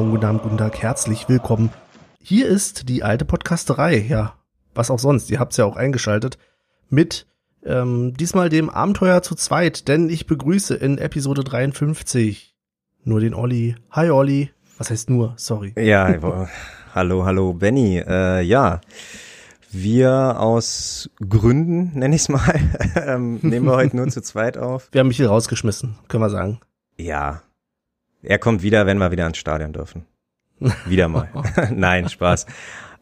Morgen, guten Abend, guten Tag, herzlich willkommen. Hier ist die alte Podcasterei, ja, was auch sonst, ihr habt's ja auch eingeschaltet, mit ähm, diesmal dem Abenteuer zu zweit, denn ich begrüße in Episode 53 nur den Olli. Hi Olli. Was heißt nur? Sorry. Ja, hallo, hallo Benny. Äh, ja, wir aus Gründen, nenne ich es mal, ähm, nehmen wir heute nur zu zweit auf. Wir haben mich hier rausgeschmissen, können wir sagen. Ja, er kommt wieder, wenn wir wieder ans Stadion dürfen. Wieder mal. Nein, Spaß.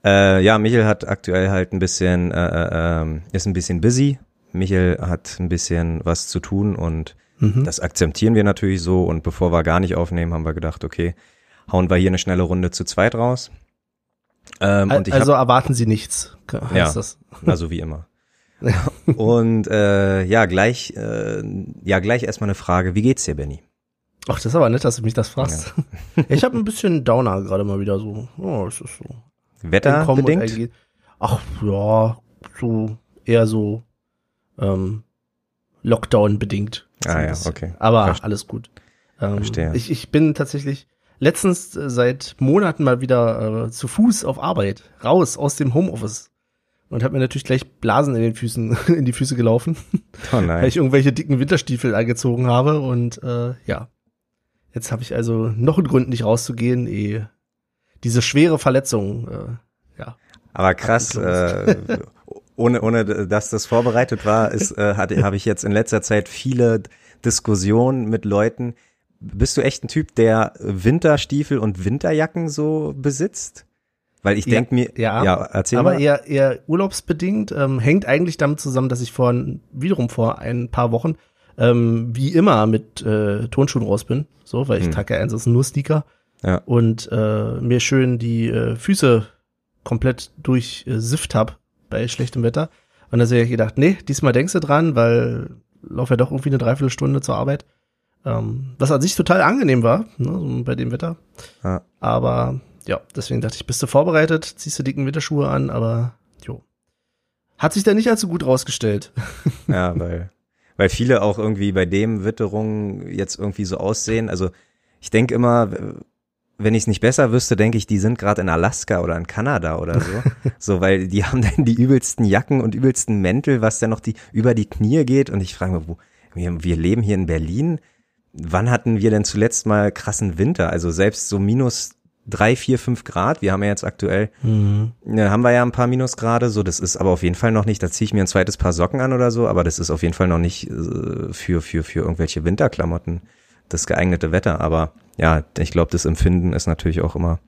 Äh, ja, Michel hat aktuell halt ein bisschen, äh, äh, ähm, ist ein bisschen busy. Michel hat ein bisschen was zu tun und mhm. das akzeptieren wir natürlich so. Und bevor wir gar nicht aufnehmen, haben wir gedacht, okay, hauen wir hier eine schnelle Runde zu zweit raus. Ähm, also hab, erwarten Sie nichts. Ja, das. also wie immer. und äh, ja, gleich, äh, ja, gleich erstmal eine Frage. Wie geht's dir, Benny? Ach, das ist aber nett, dass du mich das fragst. Ja. ich habe ein bisschen Downer gerade mal wieder so. Oh, es ist so. Wetterbedingt? Ach ja, so eher so ähm, Lockdown bedingt. Ah ja, okay. Aber Verste alles gut. Ähm, Verstehe. Ich, ich bin tatsächlich letztens äh, seit Monaten mal wieder äh, zu Fuß auf Arbeit, raus aus dem Homeoffice. Und habe mir natürlich gleich Blasen in den Füßen, in die Füße gelaufen. Oh nein. weil ich irgendwelche dicken Winterstiefel angezogen habe. Und äh, ja. Jetzt habe ich also noch einen Grund, nicht rauszugehen, eh diese schwere Verletzung, äh, ja. Aber krass, äh, ohne, ohne dass das vorbereitet war, ist, äh, habe ich jetzt in letzter Zeit viele Diskussionen mit Leuten. Bist du echt ein Typ, der Winterstiefel und Winterjacken so besitzt? Weil ich denke mir, ja, ja, erzähl aber mal. eher eher urlaubsbedingt, ähm, hängt eigentlich damit zusammen, dass ich vor wiederum vor ein paar Wochen ähm, wie immer mit äh, Tonschuhen raus bin, so, weil ich hm. trage ansonsten nur Sneaker ja. und äh, mir schön die äh, Füße komplett durchsifft äh, hab bei schlechtem Wetter. Und dann habe ich gedacht, nee, diesmal denkst du dran, weil lauf ja doch irgendwie eine Dreiviertelstunde zur Arbeit. Ähm, was an sich total angenehm war, ne, so bei dem Wetter. Ja. Aber ja, deswegen dachte ich, bist du vorbereitet, ziehst du dicken Winterschuhe an, aber jo. Hat sich da nicht allzu gut rausgestellt. Ja, weil weil viele auch irgendwie bei dem Witterungen jetzt irgendwie so aussehen. Also ich denke immer, wenn ich es nicht besser wüsste, denke ich, die sind gerade in Alaska oder in Kanada oder so. so, weil die haben dann die übelsten Jacken und übelsten Mäntel, was dann noch die über die Knie geht. Und ich frage mich, wo, wir, wir leben hier in Berlin. Wann hatten wir denn zuletzt mal krassen Winter? Also selbst so minus drei, vier, fünf Grad. Wir haben ja jetzt aktuell, mhm. ja, haben wir ja ein paar Minusgrade, so, das ist aber auf jeden Fall noch nicht, da ziehe ich mir ein zweites Paar Socken an oder so, aber das ist auf jeden Fall noch nicht äh, für, für, für irgendwelche Winterklamotten das geeignete Wetter. Aber ja, ich glaube, das Empfinden ist natürlich auch immer.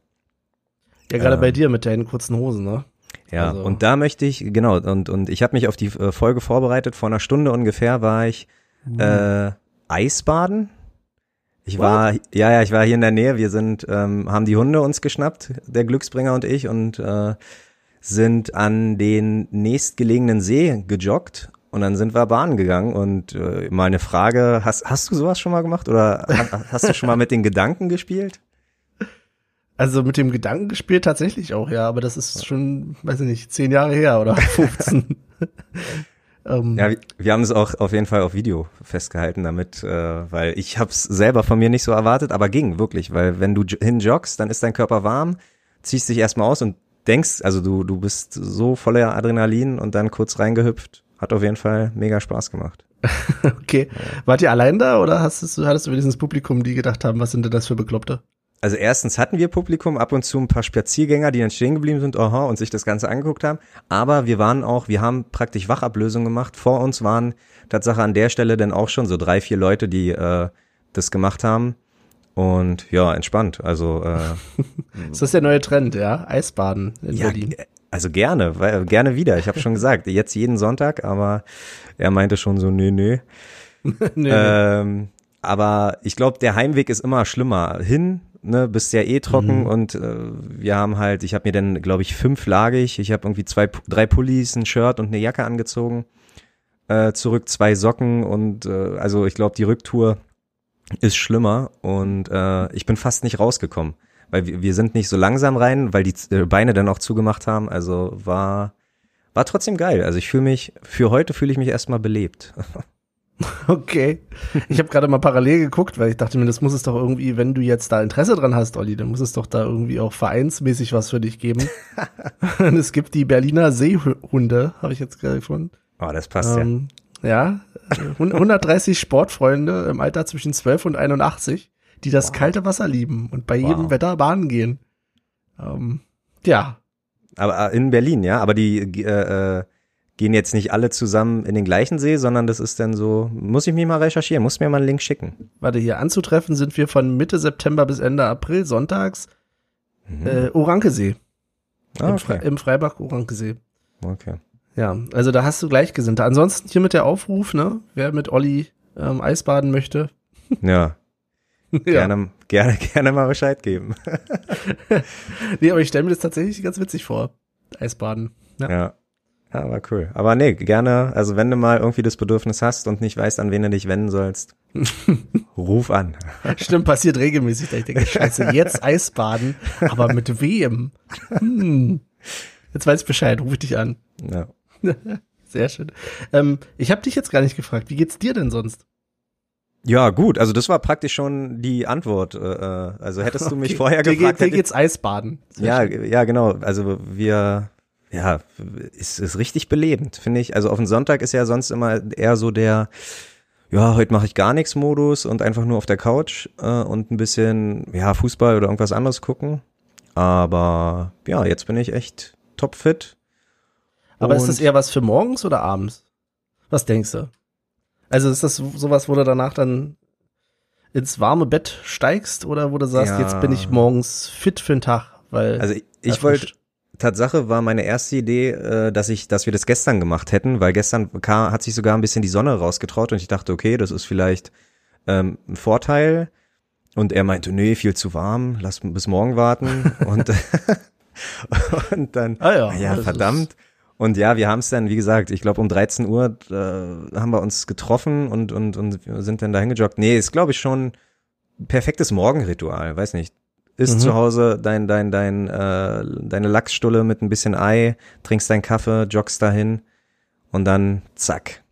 Ja, gerade äh, bei dir mit deinen kurzen Hosen, ne? Ja, also. und da möchte ich, genau, und, und ich habe mich auf die äh, Folge vorbereitet. Vor einer Stunde ungefähr war ich mhm. äh, Eisbaden ich What? war, ja, ja, ich war hier in der Nähe. Wir sind, ähm, haben die Hunde uns geschnappt, der Glücksbringer und ich, und äh, sind an den nächstgelegenen See gejoggt und dann sind wir Bahn gegangen und äh, mal eine Frage, hast, hast du sowas schon mal gemacht oder hast, hast du schon mal mit den Gedanken gespielt? Also mit dem Gedanken gespielt tatsächlich auch, ja, aber das ist schon, weiß ich nicht, zehn Jahre her oder 15. Ähm, ja, wir, haben es auch auf jeden Fall auf Video festgehalten damit, äh, weil ich habe es selber von mir nicht so erwartet, aber ging wirklich, weil wenn du hinjoggst, dann ist dein Körper warm, ziehst dich erstmal aus und denkst, also du du bist so voller Adrenalin und dann kurz reingehüpft, hat auf jeden Fall mega Spaß gemacht. okay, wart ihr allein da oder hast du, hattest du wenigstens Publikum, die gedacht haben, was sind denn das für Bekloppte? Also erstens hatten wir Publikum, ab und zu ein paar Spaziergänger, die dann stehen geblieben sind, aha, und sich das Ganze angeguckt haben. Aber wir waren auch, wir haben praktisch Wachablösung gemacht. Vor uns waren Tatsache an der Stelle dann auch schon so drei, vier Leute, die äh, das gemacht haben. Und ja, entspannt. Also äh, ist das der neue Trend, ja? Eisbaden in ja, Berlin. Also gerne, weil, gerne wieder. Ich habe schon gesagt, jetzt jeden Sonntag, aber er meinte schon so, nö, nö. nö. Ähm, aber ich glaube, der Heimweg ist immer schlimmer. Hin ne, bist ja eh trocken mhm. und äh, wir haben halt, ich habe mir dann, glaube ich, fünflagig, ich habe irgendwie zwei, drei Pullis, ein Shirt und eine Jacke angezogen, äh, zurück zwei Socken und äh, also ich glaube, die Rücktour ist schlimmer und äh, ich bin fast nicht rausgekommen, weil wir, wir sind nicht so langsam rein, weil die äh, Beine dann auch zugemacht haben, also war war trotzdem geil. Also ich fühle mich, für heute fühle ich mich erstmal belebt. Okay. Ich habe gerade mal parallel geguckt, weil ich dachte mir, das muss es doch irgendwie, wenn du jetzt da Interesse dran hast, Olli, dann muss es doch da irgendwie auch vereinsmäßig was für dich geben. Und es gibt die Berliner Seehunde, habe ich jetzt gerade gefunden. Oh, das passt Ähm, ja, äh, 130 Sportfreunde im Alter zwischen 12 und 81, die das kalte Wasser lieben und bei jedem Wow. Wetter baden gehen. Ähm, ja, ja. Aber äh, in Berlin, ja. Aber die äh, äh, gehen jetzt nicht alle zusammen in den gleichen See, sondern das ist dann so, muss ich mich mal recherchieren, muss mir mal einen Link schicken. warte, hier anzutreffen sind wir von Mitte September bis Ende April, sonntags, äh, Orankesee. Mhm. Ah, Im, Fre okay. Im Freibach Orankesee. okay. Ja, also da hast du Gleichgesinnte. Ansonsten hier mit der Aufruf, ne, wer mit Olli ähm, Eisbaden möchte. Ja, ja. gerne, gerne, gerne mal Bescheid geben. Nee, aber ich stelle mir das tatsächlich ganz witzig vor. Eisbaden. Ja. Ja. Ja, aber cool. Aber nee, gerne, also wenn du mal irgendwie das Bedürfnis hast und nicht weißt, an wen du dich wenden sollst, ruf an. Stimmt, passiert regelmäßig. Da ich denke, scheiße, jetzt Eisbaden, aber mit wem? Hm. Jetzt weiß ich Bescheid, ruf ich dich an. Ja. Sehr schön. Ähm, ich habe dich jetzt gar nicht gefragt, wie geht's dir denn sonst? Ja, gut, also das war praktisch schon die Antwort. Äh, äh, also hättest du mich Okay, vorher dir, gefragt, dir hätte geht's Eisbaden. Sehr Ja, schön. ja, genau. Also wir, ja, ist, ist richtig belebend, finde ich. Also auf den Sonntag ist ja sonst immer eher so der, ja, heute mache ich gar nichts Modus und einfach nur auf der Couch äh, und ein bisschen, ja, Fußball oder irgendwas anderes gucken. Aber ja, jetzt bin ich echt topfit. Aber ist das eher was für morgens oder abends? Was denkst du? Also ist das sowas, wo du danach dann ins warme Bett steigst oder wo du sagst, Ja. jetzt bin ich morgens fit für den Tag? Weil Also ich, ich wollte, Tatsache war meine erste Idee, äh, dass ich, dass wir das gestern gemacht hätten, weil gestern kam, hat sich sogar ein bisschen die Sonne rausgetraut und ich dachte, okay, das ist vielleicht ähm, ein Vorteil. Und er meinte, nee, viel zu warm, lass bis morgen warten. und, und dann, Ah ja, ja, verdammt. Und ja, wir haben es dann, wie gesagt, ich glaube um 13 Uhr äh, haben wir uns getroffen und, und, und sind dann dahin gejoggt. Nee, ist glaube ich schon ein perfektes Morgenritual, weiß nicht. Isst Mhm. zu Hause dein, dein, dein, äh, deine Lachsstulle mit ein bisschen Ei, trinkst deinen Kaffee, joggst dahin und dann zack.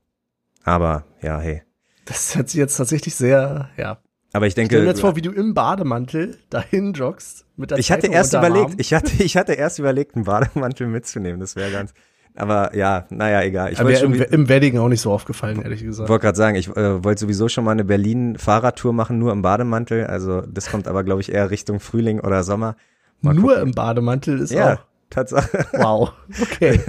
Aber ja, hey. Das hört sich jetzt tatsächlich sehr, ja. Aber ich Stell denke, dir jetzt vor, wie du im Bademantel dahin joggst mit der ich hatte Zeitung erst unterm überlegt, ich hatte, ich hatte erst überlegt, einen Bademantel mitzunehmen. Das wäre ganz. Aber ja, naja, egal. Ich Aber schon, im, im Wedding auch nicht so aufgefallen, ehrlich gesagt. wollte gerade sagen, ich äh, wollte sowieso schon mal eine Berlin-Fahrradtour machen, nur im Bademantel. Also das kommt aber, glaube ich, eher Richtung Frühling oder Sommer. Mal Nur gucken. im Bademantel ist Ja, auch. Tatsache. Wow. Okay.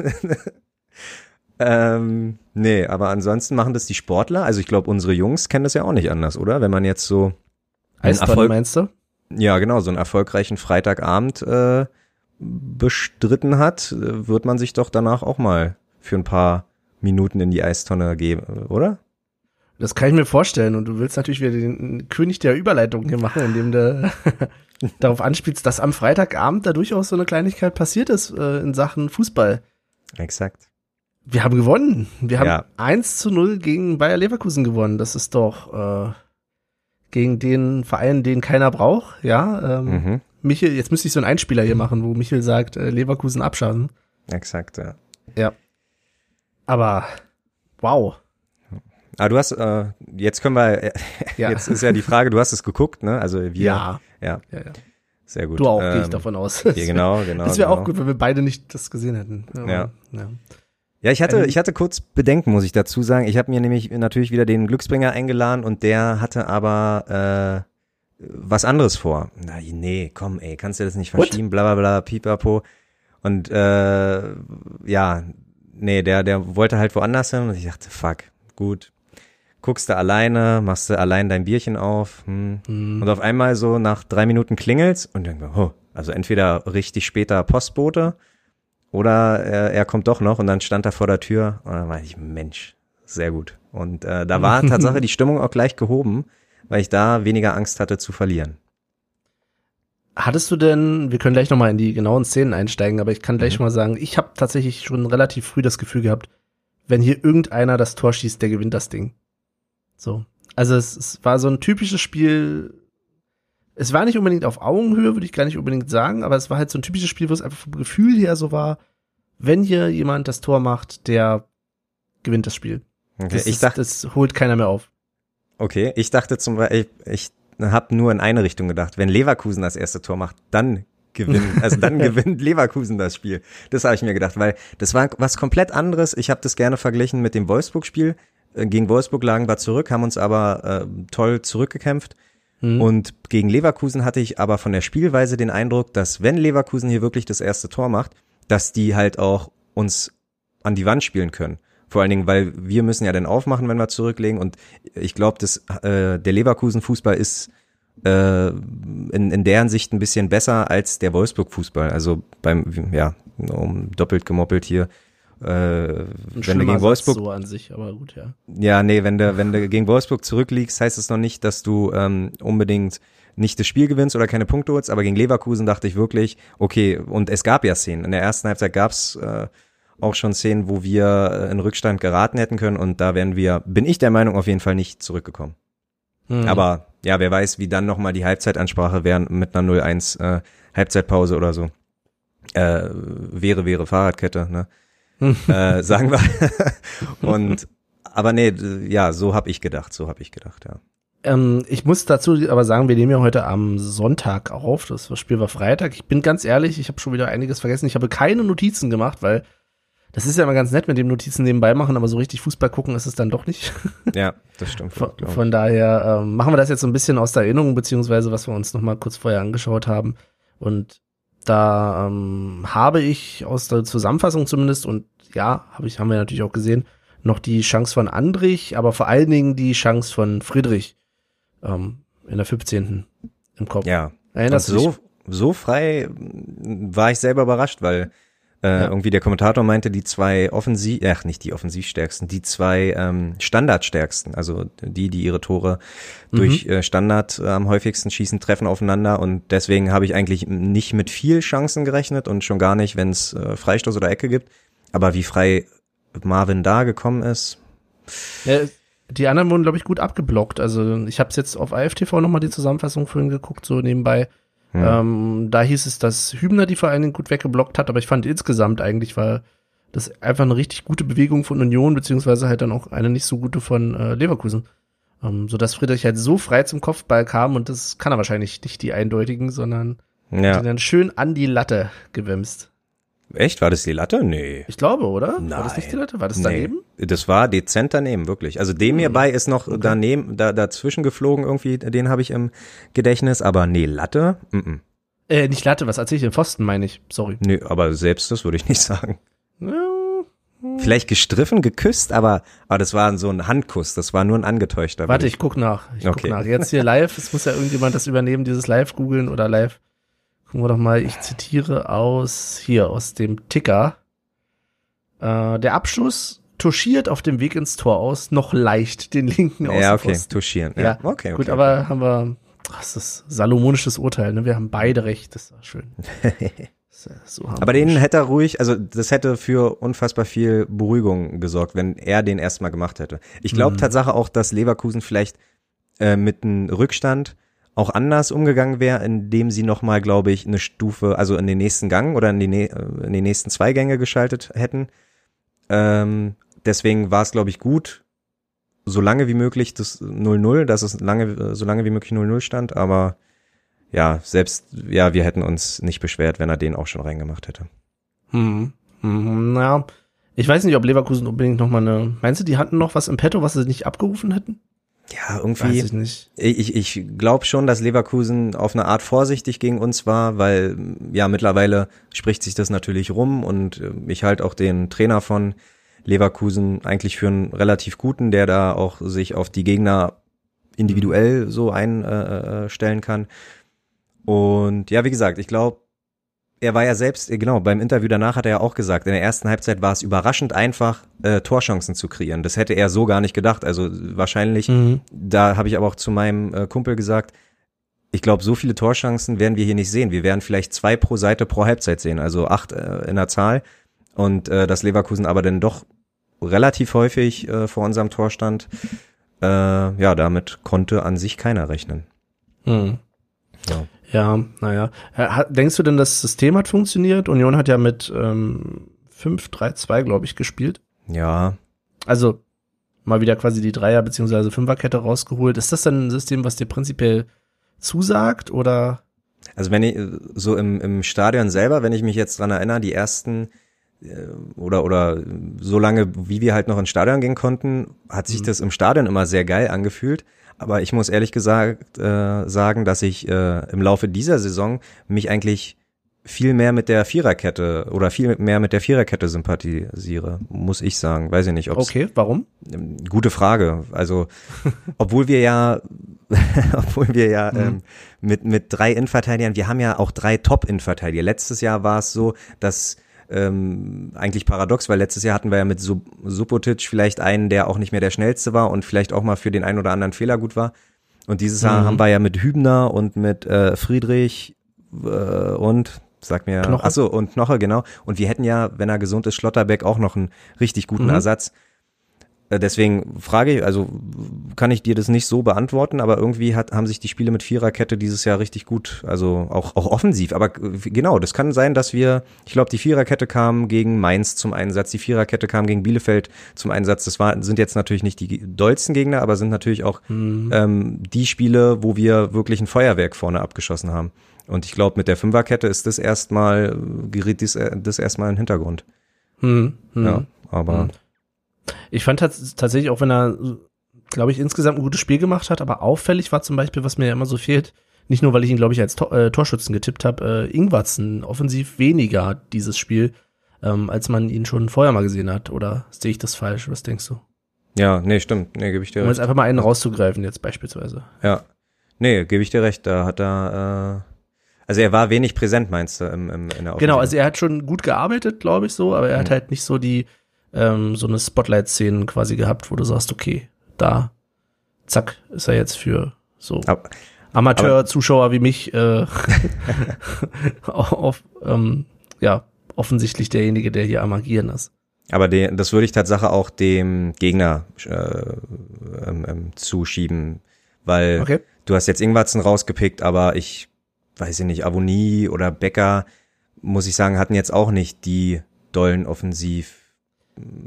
Ähm, nee, aber ansonsten machen das die Sportler. Also ich glaube, unsere Jungs kennen das ja auch nicht anders, oder? Wenn man jetzt so einen Eisbaden Erfolg, meinst du? ja genau, so einen erfolgreichen Freitagabend äh, bestritten hat, äh, wird man sich doch danach auch mal für ein paar Minuten in die Eistonne geben, oder? Das kann ich mir vorstellen. Und du willst natürlich wieder den König der Überleitung hier machen, indem du darauf anspielst, dass am Freitagabend da durchaus so eine Kleinigkeit passiert ist äh, in Sachen Fußball. Exakt. Wir haben gewonnen. Wir haben Ja. 1 zu 0 gegen Bayer Leverkusen gewonnen. Das ist doch äh, gegen den Verein, den keiner braucht. Ja, ähm, Mhm. Michel, jetzt müsste ich so einen Einspieler hier machen, wo Michel sagt, äh, Leverkusen abschaffen. Exakt, ja. Aber wow. Ah, du hast, äh, jetzt können wir, äh, Ja. jetzt ist ja die Frage, du hast es geguckt, ne? Also wir, Ja. ja, ja, ja. sehr gut. Du auch, gehe ich Ähm, davon aus. Ja, genau, genau. Das wäre genau. auch gut, wenn wir beide nicht das gesehen hätten. Aber, Ja. ja. Ja, ich hatte, Ähm, ich hatte kurz Bedenken, muss ich dazu sagen. Ich habe mir nämlich natürlich wieder den Glücksbringer eingeladen und der hatte aber äh, was anderes vor. Na, nee, komm, ey, kannst du das nicht What? verschieben, bla bla bla, pipapo. Und äh, ja, nee, der, der wollte halt woanders hin und ich dachte, fuck, gut. Guckst du alleine, machst du allein dein Bierchen auf, hm. Hm. Und auf einmal so nach drei Minuten klingelt's und dann, oh, also entweder richtig später Postbote oder er, er kommt doch noch und dann stand er vor der Tür und dann meinte ich, Mensch, sehr gut. Und äh, da war Tatsache die Stimmung auch gleich gehoben, weil ich da weniger Angst hatte zu verlieren. Hattest du denn, wir können gleich nochmal in die genauen Szenen einsteigen, aber ich kann gleich Mhm. mal sagen, ich habe tatsächlich schon relativ früh das Gefühl gehabt, wenn hier irgendeiner das Tor schießt, der gewinnt das Ding. So. Also es, es war so ein typisches Spiel. Es war nicht unbedingt auf Augenhöhe, würde ich gar nicht unbedingt sagen, aber es war halt so ein typisches Spiel, wo es einfach vom Gefühl her so war, wenn hier jemand das Tor macht, der gewinnt das Spiel. Okay, Das, ich ist, dachte, das holt keiner mehr auf. Okay, ich dachte zum Beispiel, ich, ich habe nur in eine Richtung gedacht. Wenn Leverkusen das erste Tor macht, dann gewinnt, also dann gewinnt Leverkusen das Spiel. Das habe ich mir gedacht, weil das war was komplett anderes. Ich habe das gerne verglichen mit dem Wolfsburg-Spiel. Äh, Gegen Wolfsburg lagen wir zurück, haben uns aber äh, toll zurückgekämpft. Hm. Und gegen Leverkusen hatte ich aber von der Spielweise den Eindruck, dass wenn Leverkusen hier wirklich das erste Tor macht, dass die halt auch uns an die Wand spielen können. Vor allen Dingen, weil wir müssen ja dann aufmachen, wenn wir zurücklegen. Und ich glaube, dass äh, der Leverkusen-Fußball ist äh, in, in deren Sicht ein bisschen besser als der Wolfsburg-Fußball. Also beim, ja, um doppelt gemoppelt hier. Äh, wenn du gegen Wolfsburg so an sich, aber gut, ja. ja, nee, wenn du, wenn du gegen Wolfsburg zurückliegst, heißt es noch nicht, dass du ähm, unbedingt nicht das Spiel gewinnst oder keine Punkte holst, aber gegen Leverkusen dachte ich wirklich, okay, und es gab ja Szenen. In der ersten Halbzeit gab's äh, auch schon Szenen, wo wir äh, in Rückstand geraten hätten können und da wären wir, bin ich der Meinung, auf jeden Fall nicht zurückgekommen. Hm. Aber ja, wer weiß, wie dann nochmal die Halbzeitansprache wären mit einer 0-1 äh, Halbzeitpause oder so. Äh, wäre, wäre Fahrradkette, ne? äh, sagen wir. und aber nee, ja, so hab ich gedacht, so hab ich gedacht, ja. Ähm, ich muss dazu aber sagen, wir nehmen ja heute am Sonntag auf. Das Spiel war Freitag. Ich bin ganz ehrlich, ich habe schon wieder einiges vergessen. Ich habe keine Notizen gemacht, weil das ist ja immer ganz nett mit dem Notizen nebenbei machen, aber so richtig Fußball gucken ist es dann doch nicht. Ja, das stimmt. Von, von daher ähm, machen wir das jetzt so ein bisschen aus der Erinnerung, beziehungsweise was wir uns noch mal kurz vorher angeschaut haben. Und da ähm, habe ich aus der Zusammenfassung zumindest, und ja, habe ich, haben wir natürlich auch gesehen, noch die Chance von Andrich, aber vor allen Dingen die Chance von Friedrich ähm, in der 15. im Kopf. ja. Erinnerst du so, dich? so frei m, war ich selber überrascht, weil äh, Ja. irgendwie der Kommentator meinte, die zwei Offensiv, ach nicht die Offensivstärksten, die zwei ähm, Standardstärksten, also die, die ihre Tore Mhm. durch äh, Standard äh, am häufigsten schießen, treffen aufeinander und deswegen habe ich eigentlich nicht mit viel Chancen gerechnet und schon gar nicht, wenn es äh, Freistoß oder Ecke gibt. Aber wie frei Marvin da gekommen ist, Ja, die anderen wurden, glaube ich, gut abgeblockt. Also ich habe jetzt auf AFTV nochmal die Zusammenfassung vorhin geguckt, so nebenbei. Hm. Ähm, da hieß es, dass Hübner die Dingen gut weggeblockt hat, aber ich fand insgesamt eigentlich war das einfach eine richtig gute Bewegung von Union, beziehungsweise halt dann auch eine nicht so gute von äh, Leverkusen. Ähm, so dass Friedrich halt so frei zum Kopfball kam und das kann er wahrscheinlich nicht die eindeutigen, sondern ja. ihn dann schön an die Latte gewimst. Echt? War das die Latte? Nee. Ich glaube, oder? War das Nein. nicht die Latte? War das daneben? Nee, das war dezent daneben, wirklich. Also dem hierbei ist noch daneben, da, dazwischen geflogen irgendwie, den habe ich im Gedächtnis, aber nee, Latte? Mm -mm. Äh, nicht Latte, was erzähl ich denn? Pfosten meine ich. Sorry. Nee, aber selbst das würde ich nicht sagen. Ja, Vielleicht gestriffen, geküsst, aber, aber das war so ein Handkuss, das war nur ein angetäuschter. Warte, ich guck nach. Ich Okay. guck nach. Jetzt hier live. Es muss ja irgendjemand das übernehmen, dieses live googeln oder live. Gucken wir doch mal. Ich zitiere aus hier aus dem Ticker. Äh, der Abschluss touchiert auf dem Weg ins Tor aus noch leicht den linken Ja, okay, touchieren. Ja, Ja, okay, okay. Gut, aber haben wir. ach, Das ist salomonisches Urteil. Ne? Wir haben beide recht. Das war schön. Ist So Aber den hätte er ruhig, also das hätte für unfassbar viel Beruhigung gesorgt, wenn er den erstmal gemacht hätte. Ich glaube Mhm. Tatsache auch, dass Leverkusen vielleicht äh, mit einem Rückstand auch anders umgegangen wäre, indem sie nochmal, glaube ich, eine Stufe, also in den nächsten Gang oder in die, äh, in die nächsten zwei Gänge geschaltet hätten. Ähm, deswegen war es, glaube ich, gut, so lange wie möglich das 0-0, dass es lange, äh, so lange wie möglich 0-0 stand, aber ja, selbst, ja, wir hätten uns nicht beschwert, wenn er den auch schon reingemacht hätte. Hm. Hm, naja. Ich weiß nicht, ob Leverkusen unbedingt noch mal eine. Meinst du, die hatten noch was im Petto, was sie nicht abgerufen hätten? Ja, Weiß irgendwie, ich nicht. ich, ich glaube schon, dass Leverkusen auf eine Art vorsichtig gegen uns war, weil ja, mittlerweile spricht sich das natürlich rum und äh, ich halte auch den Trainer von Leverkusen eigentlich für einen relativ guten, der da auch sich auf die Gegner individuell so einstellen äh, stellen kann. Und ja, wie gesagt, ich glaube, er war ja selbst, äh, genau, beim Interview danach hat er ja auch gesagt, in der ersten Halbzeit war es überraschend einfach, äh, Torchancen zu kreieren. Das hätte er so gar nicht gedacht. Also wahrscheinlich Mhm. da habe ich aber auch zu meinem äh, Kumpel gesagt, ich glaube, so viele Torchancen werden wir hier nicht sehen. Wir werden vielleicht zwei pro Seite pro Halbzeit sehen, also acht äh, in der Zahl. Und äh, dass Leverkusen aber dann doch relativ häufig äh, vor unserem Tor stand, äh, ja, damit konnte an sich keiner rechnen. Hm. Ja. Ja, naja. Äh, Denkst du denn, das System hat funktioniert? Union hat ja mit ähm, 5-3-2, glaube ich, gespielt. Ja, Also mal wieder quasi die Dreier- bzw. Fünferkette rausgeholt. Ist das dann ein System, was dir prinzipiell zusagt oder? Also wenn ich so im, im Stadion selber, wenn ich mich jetzt dran erinnere, die ersten äh, oder oder so lange, wie wir halt noch ins Stadion gehen konnten, hat sich mhm. das im Stadion immer sehr geil angefühlt. Aber ich muss ehrlich gesagt äh, sagen, dass ich äh, im Laufe dieser Saison mich eigentlich viel mehr mit der Viererkette oder viel mehr mit der Viererkette sympathisiere, muss ich sagen. Weiß ich nicht. Ob's, okay, warum? Gute Frage. Also, obwohl wir ja, obwohl wir ja mhm. ähm, mit, mit drei Innenverteidigern, wir haben ja auch drei Top-Innenverteidiger. Letztes Jahr war es so, dass ähm, eigentlich paradox, weil letztes Jahr hatten wir ja mit Sub Subotic vielleicht einen, der auch nicht mehr der schnellste war und vielleicht auch mal für den einen oder anderen Fehler gut war. Und dieses Jahr mhm. haben wir ja mit Hübner und mit äh, Friedrich äh, und Sag mir, Knoche. achso, und Knoche, genau. Und wir hätten ja, wenn er gesund ist, Schlotterbeck auch noch einen richtig guten mhm. Ersatz. Äh, deswegen frage ich, also kann ich dir das nicht so beantworten, aber irgendwie hat, haben sich die Spiele mit Viererkette dieses Jahr richtig gut, also auch, auch offensiv. Aber genau, das kann sein, dass wir, ich glaube, die Viererkette kam gegen Mainz zum Einsatz, die Viererkette kam gegen Bielefeld zum Einsatz. Das war, sind jetzt natürlich nicht die dollsten Gegner, aber sind natürlich auch mhm. ähm, die Spiele, wo wir wirklich ein Feuerwerk vorne abgeschossen haben. Und ich glaube, mit der Fünferkette ist das erstmal, geriet dies, das erstmal in den Hintergrund. Hm, hm, ja, aber. Hm. Ich fand tatsächlich, auch wenn er, glaube ich, insgesamt ein gutes Spiel gemacht hat, aber auffällig war zum Beispiel, was mir ja immer so fehlt, nicht nur, weil ich ihn, glaube ich, als Tor, äh, Torschützen getippt habe, äh, Ingwatzen offensiv weniger dieses Spiel, ähm, als man ihn schon vorher mal gesehen hat. Oder sehe ich das falsch? Was denkst du? Ja, nee, stimmt. Nee, gebe ich dir um recht. Um jetzt einfach mal einen rauszugreifen, jetzt beispielsweise. Ja. Nee, gebe ich dir recht. Da hat er, äh, also er war wenig präsent, meinst du, im, im, in der Offensive? Genau, also er hat schon gut gearbeitet, glaube ich so, aber er mhm. hat halt nicht so die, ähm, so eine Spotlight-Szenen quasi gehabt, wo du sagst, okay, da, zack, ist er jetzt für so Amateur-Zuschauer wie mich äh, auf, ähm, ja, offensichtlich derjenige, der hier am Agieren ist. Aber de, das würde ich tatsächlich auch dem Gegner äh, ähm, ähm, zuschieben, weil okay. du hast jetzt Ingwatzen rausgepickt, aber ich weiß ich nicht, Avonie oder Becker, muss ich sagen, hatten jetzt auch nicht die dollen Offensiv.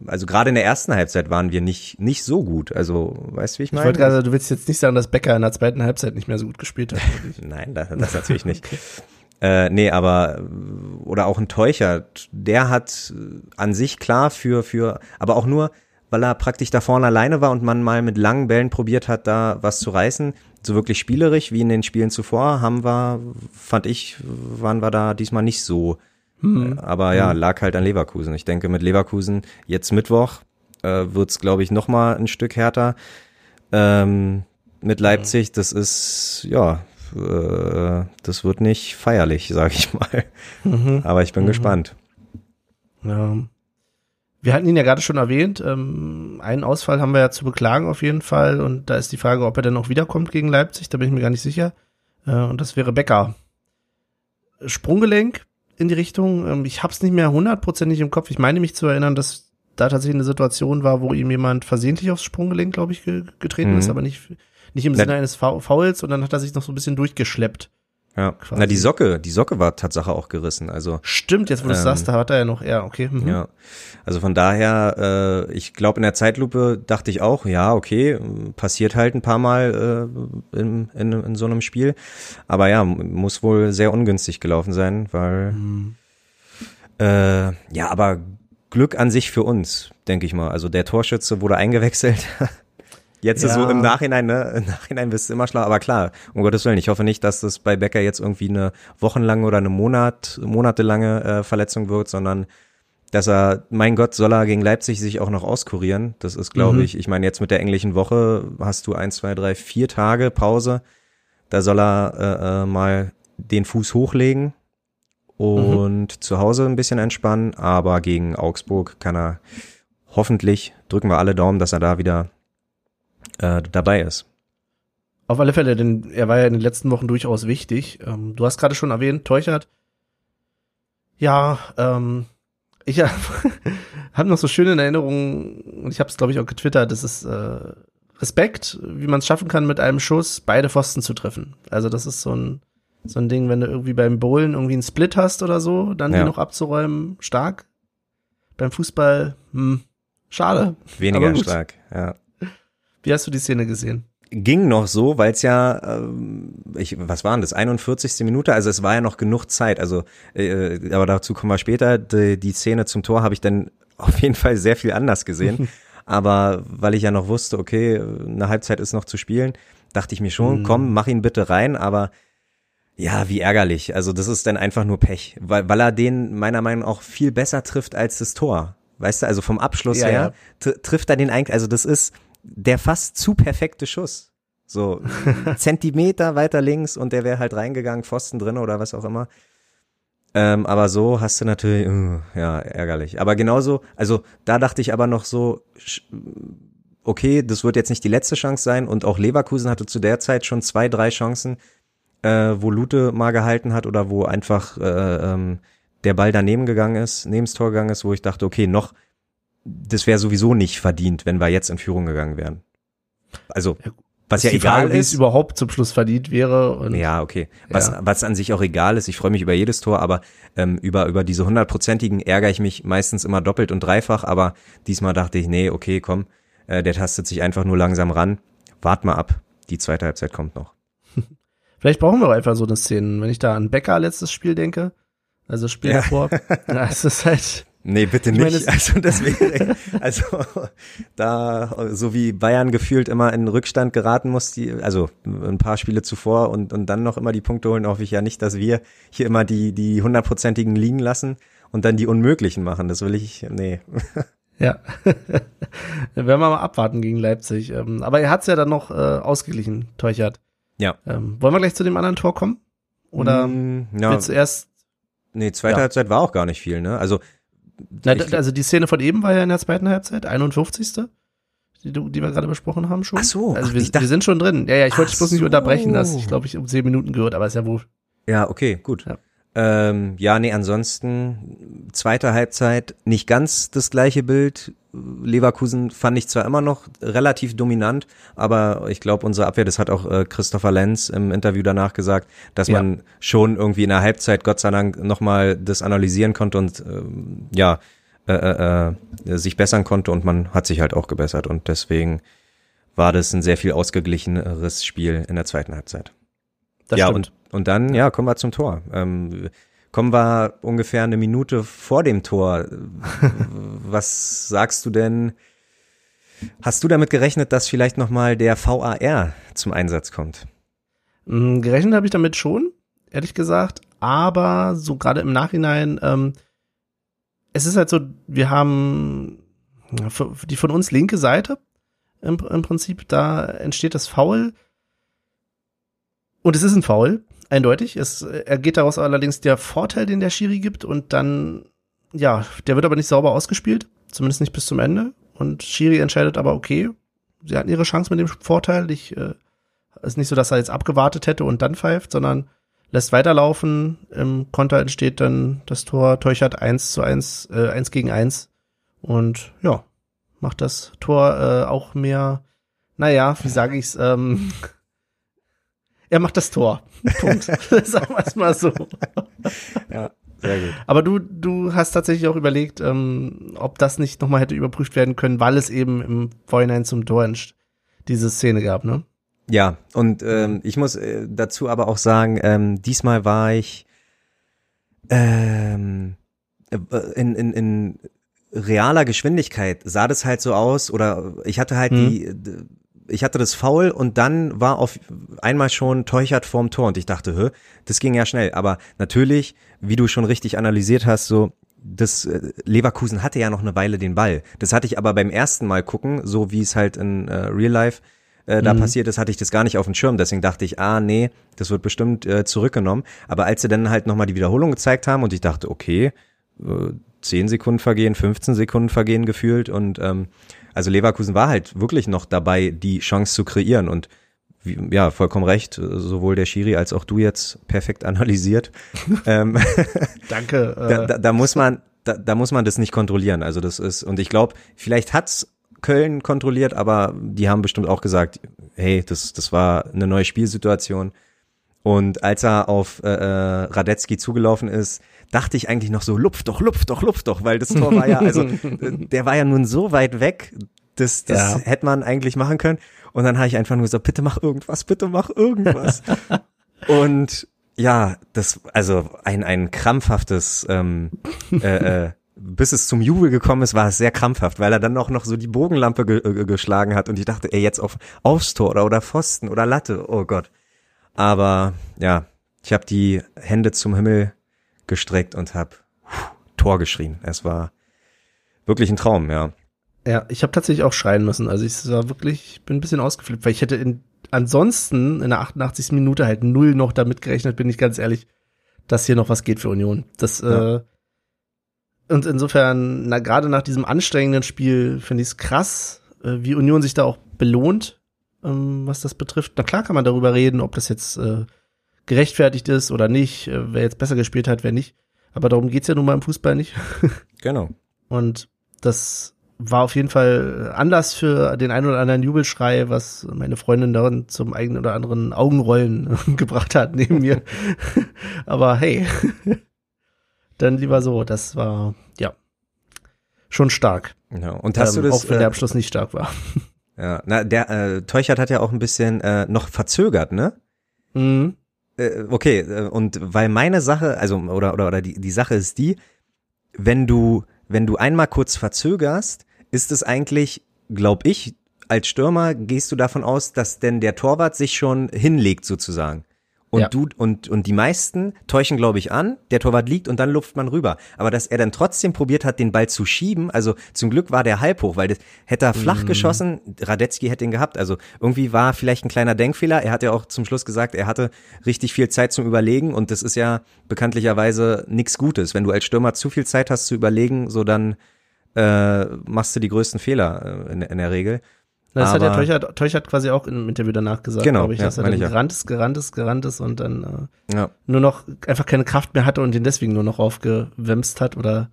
Also gerade in der ersten Halbzeit waren wir nicht, nicht so gut. Also, weißt du, wie ich meine? Ich wollte gerade, du willst jetzt nicht sagen, dass Becker in der zweiten Halbzeit nicht mehr so gut gespielt hat. Nein, das, das natürlich nicht. okay. Äh, nee, aber oder auch ein Teuchert, der hat an sich klar für für, aber auch nur, weil er praktisch da vorne alleine war und man mal mit langen Bällen probiert hat, da was zu reißen so wirklich spielerisch wie in den Spielen zuvor haben wir, fand ich, waren wir da diesmal nicht so. Mhm. Aber ja, hm. lag halt an Leverkusen. Ich denke, mit Leverkusen jetzt Mittwoch äh, wird's, glaube ich, noch mal ein Stück härter. Ähm, mit Leipzig, das ist, ja, äh, das wird nicht feierlich, sag ich mal. Mhm. Aber ich bin mhm. gespannt. Ja. Wir hatten ihn ja gerade schon erwähnt. Ähm, einen Ausfall haben wir ja zu beklagen auf jeden Fall. Und da ist die Frage, ob er denn auch wiederkommt gegen Leipzig. Da bin ich mir gar nicht sicher. Äh, und das wäre Becker. Sprunggelenk in die Richtung. Ähm, ich habe es nicht mehr hundertprozentig im Kopf. Ich meine mich zu erinnern, dass da tatsächlich eine Situation war, wo ihm jemand versehentlich aufs Sprunggelenk, glaube ich, ge getreten mhm. ist, aber nicht, nicht im Sinne eines Fouls. Und dann hat er sich noch so ein bisschen durchgeschleppt. Ja, quasi. na die Socke, die Socke war Tatsache auch gerissen. Also stimmt, jetzt wo du ähm, sagst, da hat er ja noch, ja, okay. Mhm. Ja, also von daher, äh, ich glaube in der Zeitlupe dachte ich auch, ja, okay, passiert halt ein paar Mal äh, in, in, in so einem Spiel, aber ja, muss wohl sehr ungünstig gelaufen sein, weil mhm. äh, ja, aber Glück an sich für uns, denke ich mal. Also der Torschütze wurde eingewechselt. Jetzt ja. ist so im Nachhinein, ne, im Nachhinein bist du immer schlau, aber klar, um Gottes Willen, ich hoffe nicht, dass das bei Becker jetzt irgendwie eine wochenlange oder eine Monat, monatelange äh, Verletzung wird, sondern dass er, mein Gott, soll er gegen Leipzig sich auch noch auskurieren. Das ist, glaube mhm. ich, ich meine, jetzt mit der englischen Woche hast du eins, zwei, drei, vier Tage Pause. Da soll er äh, äh, mal den Fuß hochlegen und mhm. zu Hause ein bisschen entspannen, aber gegen Augsburg kann er hoffentlich, drücken wir alle Daumen, dass er da wieder äh, dabei ist. Auf alle Fälle, denn er war ja in den letzten Wochen durchaus wichtig. Ähm, du hast gerade schon erwähnt, Teuchert. Ja, ähm, ich äh, habe noch so schöne Erinnerungen und ich habe es glaube ich auch getwittert. Das ist äh, Respekt, wie man es schaffen kann, mit einem Schuss beide Pfosten zu treffen. Also das ist so ein so ein Ding, wenn du irgendwie beim Bowlen irgendwie einen Split hast oder so, dann ja. die noch abzuräumen, stark. Beim Fußball, hm, schade. Weniger stark, ja. Wie hast du die Szene gesehen? ging noch so, weil es ja, ähm, ich, was waren das, 41. Minute, also es war ja noch genug Zeit, also, äh, aber dazu kommen wir später, die, die Szene zum Tor habe ich dann auf jeden Fall sehr viel anders gesehen, aber weil ich ja noch wusste, okay, eine Halbzeit ist noch zu spielen, dachte ich mir schon, mhm. komm, mach ihn bitte rein, aber ja, wie ärgerlich, also das ist dann einfach nur Pech, weil, weil er den meiner Meinung nach auch viel besser trifft als das Tor, weißt du, also vom Abschluss ja, her ja. trifft er den eigentlich, also das ist, der fast zu perfekte Schuss. So Zentimeter weiter links und der wäre halt reingegangen, Pfosten drin oder was auch immer. Ähm, aber so hast du natürlich, uh, ja, ärgerlich. Aber genauso, also da dachte ich aber noch so, okay, das wird jetzt nicht die letzte Chance sein und auch Leverkusen hatte zu der Zeit schon zwei, drei Chancen, äh, wo Lute mal gehalten hat oder wo einfach äh, ähm, der Ball daneben gegangen ist, neben das Tor gegangen ist, wo ich dachte, okay, noch das wäre sowieso nicht verdient, wenn wir jetzt in Führung gegangen wären. Also, was ja egal Frage, ist. Überhaupt zum Schluss verdient wäre. Und, ja, okay. Was, ja. was an sich auch egal ist. Ich freue mich über jedes Tor, aber ähm, über, über diese hundertprozentigen ärgere ich mich meistens immer doppelt und dreifach. Aber diesmal dachte ich, nee, okay, komm, äh, der tastet sich einfach nur langsam ran. Wart mal ab. Die zweite Halbzeit kommt noch. Vielleicht brauchen wir auch einfach so eine Szene. Wenn ich da an Becker letztes Spiel denke, also Spiel ja. davor, ja, es ist halt Nee, bitte nicht. Meine, also das wäre, also da, so wie Bayern gefühlt immer in Rückstand geraten muss, die, also ein paar Spiele zuvor und, und dann noch immer die Punkte holen, hoffe ich ja nicht, dass wir hier immer die, die hundertprozentigen liegen lassen und dann die unmöglichen machen. Das will ich, nee. Ja. Werden wir mal abwarten gegen Leipzig. Ähm, aber er hat's ja dann noch äh, ausgeglichen, Teuchert. Ja. Ähm, wollen wir gleich zu dem anderen Tor kommen? Oder mm, ja. willst du erst Nee, zweite ja. Halbzeit war auch gar nicht viel, ne? Also na, also die Szene von eben war ja in der zweiten Halbzeit, 51. Die, die wir gerade besprochen haben schon. Ach so. Also wir, dachte, wir sind schon drin. Ja, ja, ich wollte dich bloß so. nicht unterbrechen, dass ich glaube ich um zehn Minuten gehört, aber ist ja wohl. Ja, okay, gut. Ja. Ähm, ja, nee, ansonsten zweite Halbzeit nicht ganz das gleiche Bild. Leverkusen fand ich zwar immer noch relativ dominant, aber ich glaube, unsere Abwehr, das hat auch äh, Christopher Lenz im Interview danach gesagt, dass ja. man schon irgendwie in der Halbzeit Gott sei Dank nochmal das analysieren konnte und äh, ja, äh, äh, äh, sich bessern konnte und man hat sich halt auch gebessert und deswegen war das ein sehr viel ausgeglicheneres Spiel in der zweiten Halbzeit. Das ja, stimmt. und, und dann, ja, kommen wir zum Tor. Ähm, kommen wir ungefähr eine Minute vor dem Tor. Was sagst du denn? Hast du damit gerechnet, dass vielleicht nochmal der VAR zum Einsatz kommt? Mm, gerechnet habe ich damit schon, ehrlich gesagt. Aber so gerade im Nachhinein, ähm, es ist halt so, wir haben die von uns linke Seite im, im Prinzip, da entsteht das Foul. Und es ist ein Foul eindeutig. Es er geht daraus allerdings der Vorteil, den der Schiri gibt und dann, ja, der wird aber nicht sauber ausgespielt, zumindest nicht bis zum Ende. Und Schiri entscheidet aber, okay, sie hatten ihre Chance mit dem Vorteil. Ich, äh, ist nicht so, dass er jetzt abgewartet hätte und dann pfeift, sondern lässt weiterlaufen. Im Konter entsteht dann das Tor Teuchert 1 zu 1, äh, 1 gegen 1. Und ja, macht das Tor äh, auch mehr, naja, wie sage ich's, ähm, er macht das Tor. Punkt. Sagen wir es mal so. Ja, sehr gut. Aber du, du hast tatsächlich auch überlegt, ähm, ob das nicht nochmal hätte überprüft werden können, weil es eben im Vorhinein zum Tor diese Szene gab, ne? Ja, und ähm, ich muss äh, dazu aber auch sagen, ähm, diesmal war ich ähm, äh, in, in, in realer Geschwindigkeit sah das halt so aus oder ich hatte halt hm. die ich hatte das Foul und dann war auf einmal schon Teuchert vorm Tor und ich dachte, hä, das ging ja schnell. Aber natürlich, wie du schon richtig analysiert hast, so das äh, Leverkusen hatte ja noch eine Weile den Ball. Das hatte ich aber beim ersten Mal gucken, so wie es halt in äh, Real Life äh, da mhm. passiert ist, hatte ich das gar nicht auf dem Schirm. Deswegen dachte ich, ah nee, das wird bestimmt äh, zurückgenommen. Aber als sie dann halt nochmal die Wiederholung gezeigt haben und ich dachte, okay, äh, 10 Sekunden vergehen, 15 Sekunden vergehen gefühlt und ähm, also Leverkusen war halt wirklich noch dabei, die Chance zu kreieren und wie, ja, vollkommen recht, sowohl der Schiri als auch du jetzt perfekt analysiert. ähm, Danke. Äh. Da, da, da muss man, da, da muss man das nicht kontrollieren. Also das ist, und ich glaube, vielleicht hat's Köln kontrolliert, aber die haben bestimmt auch gesagt, hey, das, das war eine neue Spielsituation. Und als er auf äh, äh Radetzky zugelaufen ist, dachte ich eigentlich noch so, lupf doch, lupf doch, lupf doch, weil das Tor war ja, also der war ja nun so weit weg, Das, das Ja. hätte man eigentlich machen können. Und dann habe ich einfach nur gesagt, bitte mach irgendwas, bitte mach irgendwas. und ja, das, also ein, ein krampfhaftes, ähm, äh, äh, bis es zum Jubel gekommen ist, war es sehr krampfhaft, weil er dann auch noch so die Bogenlampe ge äh, geschlagen hat und ich dachte, ey, jetzt auf aufs Tor oder, oder Pfosten oder Latte, oh Gott. Aber ja, ich habe die Hände zum Himmel gestreckt und habe Tor geschrien. Es war wirklich ein Traum, ja. Ja, ich habe tatsächlich auch schreien müssen. Also ich war wirklich, ich bin ein bisschen ausgeflippt, weil ich hätte in, ansonsten in der 88. Minute halt null noch damit gerechnet, bin ich ganz ehrlich, dass hier noch was geht für Union. Das, Ja. äh, und insofern, na, gerade nach diesem anstrengenden Spiel finde ich es krass, äh, wie Union sich da auch belohnt, ähm, was das betrifft. Na klar kann man darüber reden, ob das jetzt äh, gerechtfertigt ist oder nicht, äh, wer jetzt besser gespielt hat, wer nicht. Aber darum geht's ja nun mal im Fußball nicht. Genau. Und das war auf jeden Fall Anlass für den einen oder anderen Jubelschrei, was meine Freundin dann zum eigenen oder anderen Augenrollen gebracht hat neben mir. Aber hey, dann lieber so. Das war, ja, schon stark. Ja. Und hast Ähm, du das? auch wenn der äh, Abschluss nicht stark war. ja, na, der äh, Teuchert hat ja auch ein bisschen äh, noch verzögert, ne? Mhm. Äh, okay, äh, und weil meine Sache, also oder oder oder die die Sache ist die, wenn du wenn du einmal kurz verzögerst, ist es eigentlich, glaub ich, als Stürmer gehst du davon aus, dass denn der Torwart sich schon hinlegt sozusagen. Und Ja. du und und die meisten täuschen, glaube ich, an, der Torwart liegt und dann luft man rüber. Aber dass er dann trotzdem probiert hat, den Ball zu schieben, also zum Glück war der halb hoch, weil das hätte er flach geschossen, Radetzky hätte ihn gehabt. Also irgendwie war vielleicht ein kleiner Denkfehler. Er hat ja auch zum Schluss gesagt, er hatte richtig viel Zeit zum Überlegen und das ist ja bekanntlicherweise nichts Gutes. Wenn du als Stürmer zu viel Zeit hast zu überlegen, so dann äh, machst du die größten Fehler äh, in, in der Regel. Das hat ja Aber- Teuchert, Teuchert quasi auch im Interview danach gesagt, Genau, glaube ich, ja, dass er meine dann ja. gerannt ist, gerannt ist, gerannt ist und dann äh, Ja. nur noch einfach keine Kraft mehr hatte und ihn deswegen nur noch aufgewämst hat oder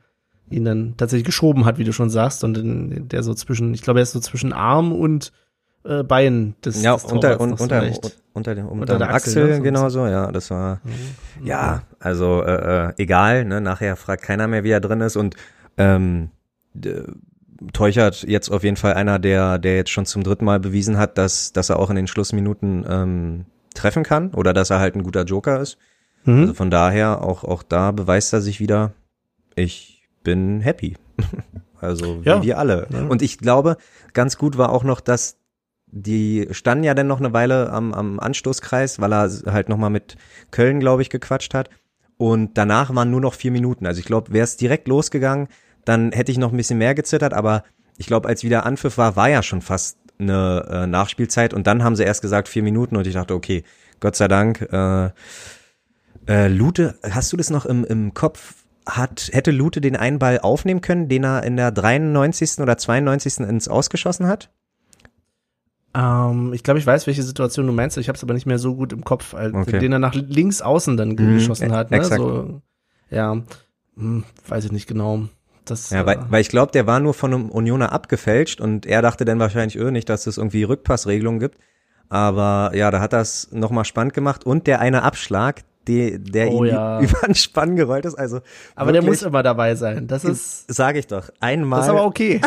ihn dann tatsächlich geschoben hat, wie du schon sagst, und in, der so zwischen, ich glaube, er ist so zwischen Arm und äh, Bein des, Ja, des unter, un, noch so unter, unter, dem, unter, Unter dem der Achsel, Achsel, ne, genau so, ja, das war, ja, also, äh, äh, egal, ne, nachher fragt keiner mehr, wie er drin ist und, ähm, Teuchert jetzt auf jeden Fall einer, der, der jetzt schon zum dritten Mal bewiesen hat, dass, dass er auch in den Schlussminuten, ähm, treffen kann oder dass er halt ein guter Joker ist. Mhm. Also von daher, auch, auch da beweist er sich wieder, ich bin happy. also, wie Ja. wir alle. Ja. Und ich glaube, ganz gut war auch noch, dass die standen ja dann noch eine Weile am, am Anstoßkreis, weil er halt nochmal mit Köln, glaube ich, gequatscht hat. Und danach waren nur noch vier Minuten. Also ich glaube, wäre es direkt losgegangen, dann hätte ich noch ein bisschen mehr gezittert, aber ich glaube, als wieder Anpfiff war, war ja schon fast eine äh, Nachspielzeit und dann haben sie erst gesagt vier Minuten und ich dachte, okay, Gott sei Dank. Äh, äh, Lute, hast du das noch im, im Kopf? Hat, hätte Lute den einen Ball aufnehmen können, den er in der 93. oder 92. ins Ausgeschossen hat? Ähm, ich glaube, ich weiß, welche Situation du meinst. Ich habe es aber nicht mehr so gut im Kopf, als, Okay. den er nach links außen dann Mhm, geschossen hat. Ne? So, ja, hm, weiß ich nicht genau. Das, Ja, weil, äh, weil ich glaube, der war nur von einem Unioner abgefälscht und er dachte dann wahrscheinlich öh, nicht, dass es irgendwie Rückpassregelungen gibt. Aber ja, da hat das nochmal spannend gemacht und der eine Abschlag, die, der Oh ihn ja. über den Spann gerollt ist. Also aber der muss wirklich, immer dabei sein. Das ist, sage ich doch, einmal. das ist aber okay.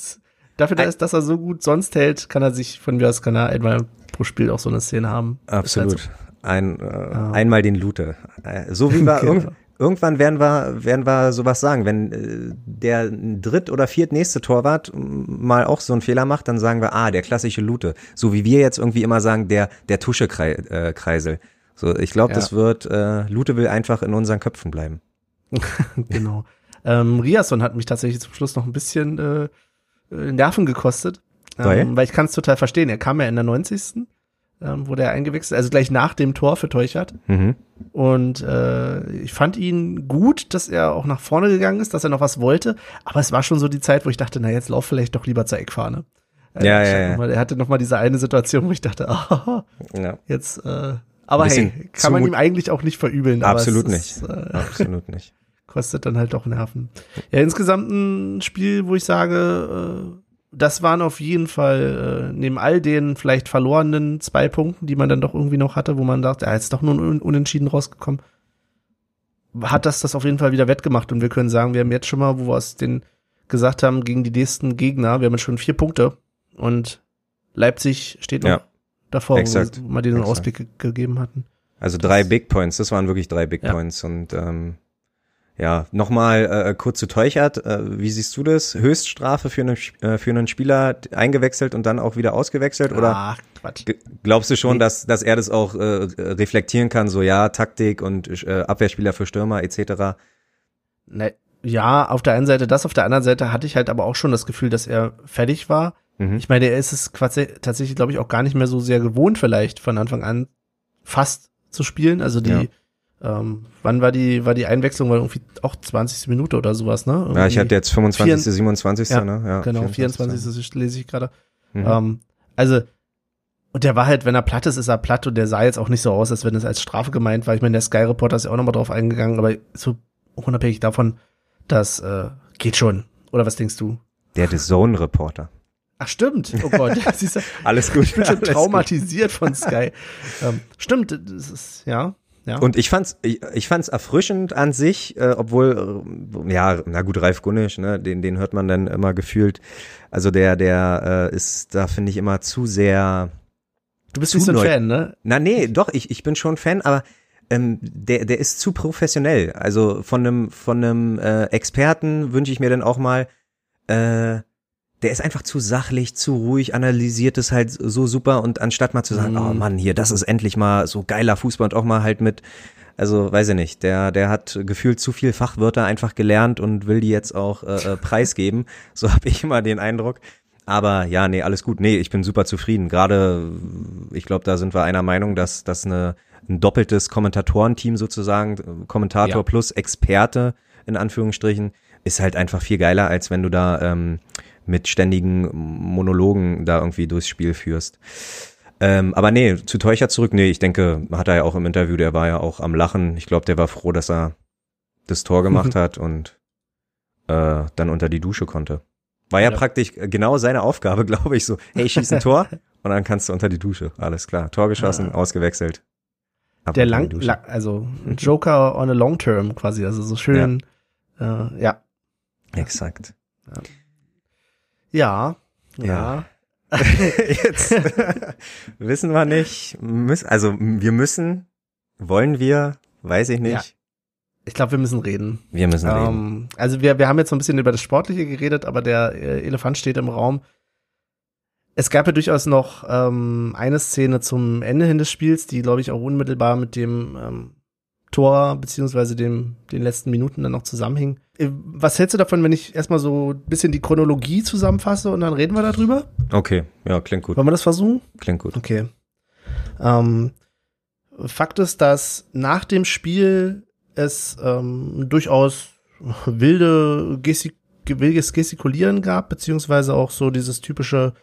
Dafür, dass, dass er so gut sonst hält, kann er sich von mir aus kann er einmal pro Spiel auch so eine Szene haben. Absolut. Halt Ein, äh, Einmal den Lute. Äh, so wie wir Genau. Irgend, irgendwann werden wir, werden wir sowas sagen. Wenn äh, der dritt- oder viertnächste Torwart mal auch so einen Fehler macht, dann sagen wir, ah, der klassische Lute. So wie wir jetzt irgendwie immer sagen, der, der Tuschekreisel. Äh, so, ich glaube, Ja. das wird, äh, Lute will einfach in unseren Köpfen bleiben. genau. Ähm, Riasson hat mich tatsächlich zum Schluss noch ein bisschen äh, äh, Nerven gekostet. Weil? Ähm, weil ich kann es total verstehen. Er kam ja in der 90. Ähm, wurde er eingewechselt, also gleich nach dem Tor für Teuchert. Mhm. Und äh, ich fand ihn gut, dass er auch nach vorne gegangen ist, dass er noch was wollte. Aber es war schon so die Zeit, wo ich dachte, na jetzt lauf vielleicht doch lieber zur Eckfahne. Äh, Ja, ja, ja. Mal, er hatte noch mal diese eine Situation, wo ich dachte, ah, Ja, jetzt. Äh, aber hey, kann man ihm eigentlich auch nicht verübeln. absolut es nicht. Ist, äh, Absolut nicht. kostet dann halt doch Nerven. Ja, insgesamt ein Spiel, wo ich sage, äh, das waren auf jeden Fall äh, neben all den vielleicht verlorenen zwei Punkten, die man dann doch irgendwie noch hatte, wo man dachte, ja, jetzt ist doch nur Un- Unentschieden rausgekommen, hat das das auf jeden Fall wieder wettgemacht und wir können sagen, wir haben jetzt schon mal, wo wir aus den gesagt haben, gegen die nächsten Gegner, wir haben jetzt schon vier Punkte und Leipzig steht noch Ja. davor, Exakt. wo wir diesen Exakt. Ausblick ge gegeben hatten. Also drei Big Points, das waren wirklich drei Big Ja. Points und ähm, ja, nochmal äh, kurz zu Teuchert, äh, wie siehst du das? Höchststrafe für einen, äh, für einen Spieler eingewechselt und dann auch wieder ausgewechselt oder Ach, Quatsch. glaubst du schon, dass, dass er das auch äh, reflektieren kann, so ja, Taktik und äh, Abwehrspieler für Stürmer etc.? Ne, ja, auf der einen Seite das, auf der anderen Seite hatte ich halt aber auch schon das Gefühl, dass er fertig war. Mhm. Ich meine, er ist es quasi, tatsächlich, glaube ich, auch gar nicht mehr so sehr gewohnt, vielleicht von Anfang an fast zu spielen. Also die, ähm, wann war die, war die Einwechslung? War irgendwie auch 20. Minute oder sowas, ne? Ja, ich Irgendwie- hatte jetzt 25., Vier- 27., Ja, ne? Ja, Genau, 24. lese ich gerade. Mhm. Ähm, also, und der war halt, wenn er platt ist, ist er platt und der sah jetzt auch nicht so aus, als wenn es als Strafe gemeint war. Ich meine, der Sky Reporter ist ja auch nochmal drauf eingegangen, aber so unabhängig davon, das äh, geht schon. Oder was denkst du? Der The Zone Reporter. Ach stimmt, oh Gott, siehst du, Alles gut. ich bin schon alles gut. traumatisiert von Sky. ähm, stimmt, das ist, ja, ja. Und ich fand's, ich, ich fand's erfrischend an sich, äh, obwohl, äh, ja, na gut, Ralf Gunnisch, ne, den, den hört man dann immer gefühlt. Also der, der äh, ist da, finde ich, immer zu sehr. du bist nicht so ein Fan, ne? Na, nee, doch, ich, ich bin schon Fan, aber ähm, der, der ist zu professionell. Also von einem, von einem äh, Experten wünsche ich mir dann auch mal, äh, der ist einfach zu sachlich, zu ruhig, analysiert es halt so super und anstatt mal zu sagen, Mhm. oh Mann, hier, das ist endlich mal so geiler Fußball und auch mal halt mit, also weiß ich nicht, der, der hat gefühlt zu viel Fachwörter einfach gelernt und will die jetzt auch äh, äh, preisgeben. So habe ich immer den Eindruck. Aber ja, nee, alles gut. Nee, ich bin super zufrieden. Gerade, ich glaube, da sind wir einer Meinung, dass das eine ein doppeltes Kommentatorenteam sozusagen, Kommentator Ja. plus Experte in Anführungsstrichen, ist halt einfach viel geiler, als wenn du da ähm, mit ständigen Monologen da irgendwie durchs Spiel führst. Ähm, aber nee, zu Teucher zurück, nee, ich denke, hat er ja auch im Interview, der war ja auch am Lachen. Ich glaube, der war froh, dass er das Tor gemacht hat und äh, dann unter die Dusche konnte. War ja, Ja. praktisch genau seine Aufgabe, glaube ich, so, hey, schieß ein Tor und dann kannst du unter die Dusche. Alles klar. Tor geschossen, Ah. ausgewechselt. Ab Der lang, lang, also ein Joker on a long term quasi, also so schön, ja, äh, ja, Exakt. ja, Ja. ja. Jetzt wissen wir nicht. Müssen, also wir müssen, wollen wir, weiß ich nicht. Ja. Ich glaube, wir müssen reden. Wir müssen reden. Ähm, also wir, wir haben jetzt so ein bisschen über das Sportliche geredet, aber der äh, Elefant steht im Raum. Es gab ja durchaus noch ähm, eine Szene zum Ende hin des Spiels, die, glaube ich, auch unmittelbar mit dem ähm, Tor beziehungsweise dem den letzten Minuten dann noch zusammenhing. Äh, Was hältst du davon, wenn ich erstmal so ein bisschen die Chronologie zusammenfasse und dann reden wir darüber? Okay, ja, klingt gut. Wollen wir das versuchen? Klingt gut. Okay. Ähm, Fakt ist, dass nach dem Spiel es ähm, durchaus wilde Gestik wildes Gestikulieren gab, beziehungsweise auch so dieses typische,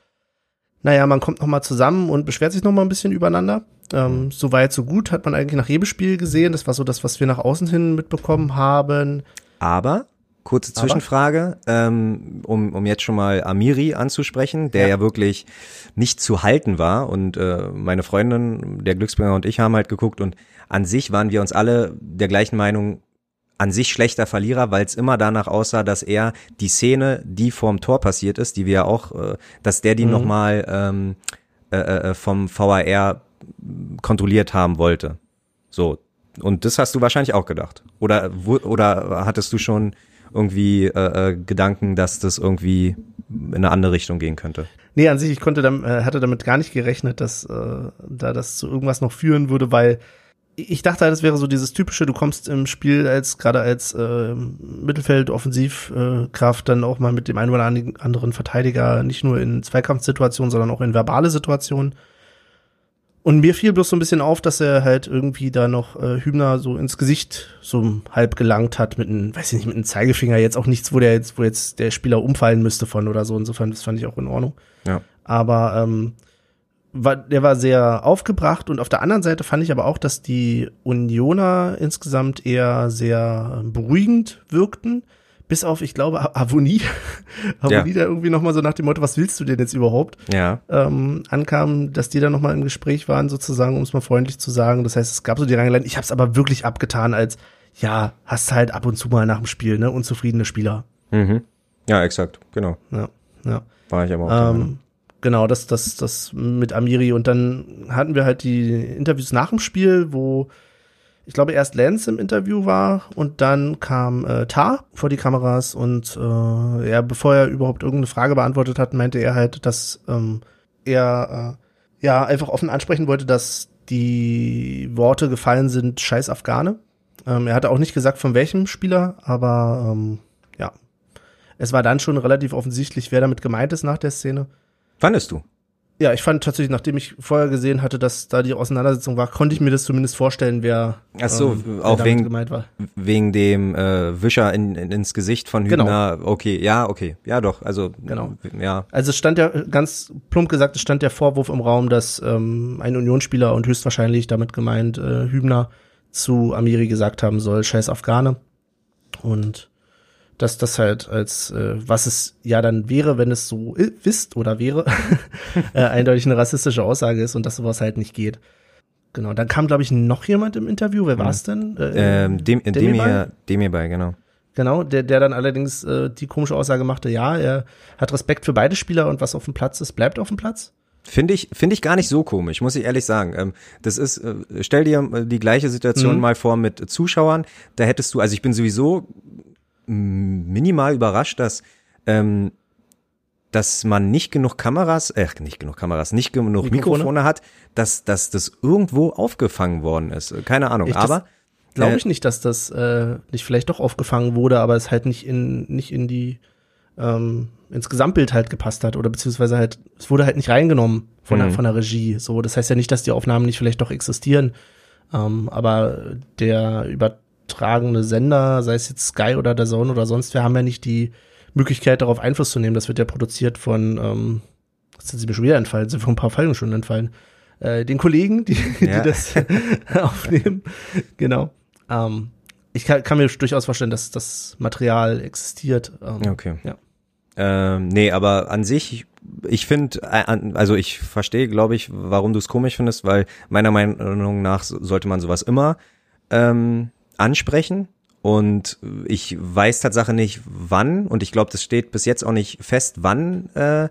naja, man kommt noch mal zusammen und beschwert sich noch mal ein bisschen übereinander. Ähm, so weit, so gut, hat man eigentlich nach jedem Spiel gesehen. Das war so das, was wir nach außen hin mitbekommen haben. Aber, kurze? Zwischenfrage, ähm, um, um jetzt schon mal Amiri anzusprechen, der ja, Ja. wirklich nicht zu halten war. Und äh, meine Freundin, der Glücksbringer und ich haben halt geguckt und an sich waren wir uns alle der gleichen Meinung, an sich schlechter Verlierer, weil es immer danach aussah, dass er die Szene, die vorm Tor passiert ist, die wir ja auch, äh, dass der die Mhm. nochmal ähm, äh, äh, vom VAR kontrolliert haben wollte. So. Und das hast du wahrscheinlich auch gedacht. Oder, oder hattest du schon irgendwie äh, äh, Gedanken, dass das irgendwie in eine andere Richtung gehen könnte? Nee, an sich, ich konnte dam, äh, hatte damit gar nicht gerechnet, dass äh, da das zu irgendwas noch führen würde, weil ich dachte halt, es wäre so dieses typische, du kommst im Spiel als gerade als äh, Mittelfeld Offensivkraft äh, dann auch mal mit dem einen oder anderen Verteidiger nicht nur in Zweikampfsituationen, sondern auch in verbale Situationen. Und mir fiel bloß so ein bisschen auf, dass er halt irgendwie da noch äh, Hübner so ins Gesicht so halb gelangt hat mit einem, weiß ich nicht, mit einem Zeigefinger. Jetzt auch nichts, wo der jetzt, wo jetzt der Spieler umfallen müsste von oder so. Insofern, das fand ich auch in Ordnung. Ja. Aber ähm, war, der war sehr aufgebracht und auf der anderen Seite fand ich aber auch, dass die Unioner insgesamt eher sehr beruhigend wirkten. Bis auf, ich glaube, Avonie. Avonie da irgendwie nochmal so nach dem Motto, was willst du denn jetzt überhaupt? Ja. ähm, ankam, dass die dann nochmal im Gespräch waren, sozusagen, um es mal freundlich zu sagen. Das heißt, es gab so die Rangeleien. Ich habe es aber wirklich abgetan als, ja, hast halt ab und zu mal nach dem Spiel, ne, unzufriedene Spieler. Mhm. Ja, exakt, genau. Ja, ja. War ich aber auch. der. Ähm, genau, das, das, das mit Amiri. Und dann hatten wir halt die Interviews nach dem Spiel, wo ich glaube erst Lance im Interview war und dann kam äh, Tar vor die Kameras und äh, ja, bevor er überhaupt irgendeine Frage beantwortet hat, meinte er halt, dass ähm, er äh, ja einfach offen ansprechen wollte, dass die Worte gefallen sind, scheiß Afghane. Ähm, er hatte auch nicht gesagt, von welchem Spieler, aber ähm, ja. Es war dann schon relativ offensichtlich, wer damit gemeint ist nach der Szene. Fandest du? Ja, ich fand tatsächlich, nachdem ich vorher gesehen hatte, dass da die Auseinandersetzung war, konnte ich mir das zumindest vorstellen, wer, Ach so, ähm, auch wegen- gemeint war. Wegen dem äh, Wischer in, in, ins Gesicht von Genau. Hübner. Okay, ja, okay. Ja, doch. Also, Genau. ja. Also es stand ja ganz plump gesagt, es stand der Vorwurf im Raum, dass ähm, ein Unionsspieler und höchstwahrscheinlich damit gemeint äh, Hübner zu Amiri gesagt haben soll, scheiß Afghane. Und dass das halt als, äh, was es ja dann wäre, wenn es so ist oder wäre, äh, eindeutig eine rassistische Aussage ist und dass sowas halt nicht geht. Genau, dann kam, glaube ich, noch jemand im Interview. Wer war es denn? Äh, Ähm, dem, Demirbay? Demir, Demirbay, genau. Genau, der, der dann allerdings äh, die komische Aussage machte, ja, er hat Respekt für beide Spieler und was auf dem Platz ist, bleibt auf dem Platz. Finde ich, finde ich gar nicht so komisch, muss ich ehrlich sagen. Ähm, das ist, äh, stell dir äh, die gleiche Situation Mhm. mal vor mit Zuschauern. Da hättest du, also ich bin sowieso minimal überrascht, dass, ähm, dass man nicht genug Kameras, äh, nicht genug Kameras, nicht genug Mikrofone? Mikrofone, hat, dass, dass das irgendwo aufgefangen worden ist. Keine Ahnung, Ich- aber Glaube Äh, ich nicht, dass das äh, nicht vielleicht doch aufgefangen wurde, aber es halt nicht in, nicht in die, ähm, ins Gesamtbild halt gepasst hat oder beziehungsweise halt, es wurde halt nicht reingenommen von, der, Mhm. von der Regie. So, das heißt ja nicht, dass die Aufnahmen nicht vielleicht doch existieren. Ähm, aber der übertragene Sender, sei es jetzt Sky oder der Zone oder sonst wer, haben ja nicht die Möglichkeit, darauf Einfluss zu nehmen. Das wird ja produziert von, ähm, jetzt sind sie mir schon wieder entfallen, sind vor ein paar Folgen schon entfallen. Äh, den Kollegen, die, Ja. die das aufnehmen. Genau. Ähm, ich kann, kann mir durchaus vorstellen, dass das Material existiert. Ähm, Okay. Ja. Ähm, nee, aber an sich, ich finde, also ich verstehe, glaube ich, warum du es komisch findest, weil meiner Meinung nach sollte man sowas immer ähm, ansprechen. Und ich weiß Tatsache nicht, wann, und ich glaube, das steht bis jetzt auch nicht fest, wann äh,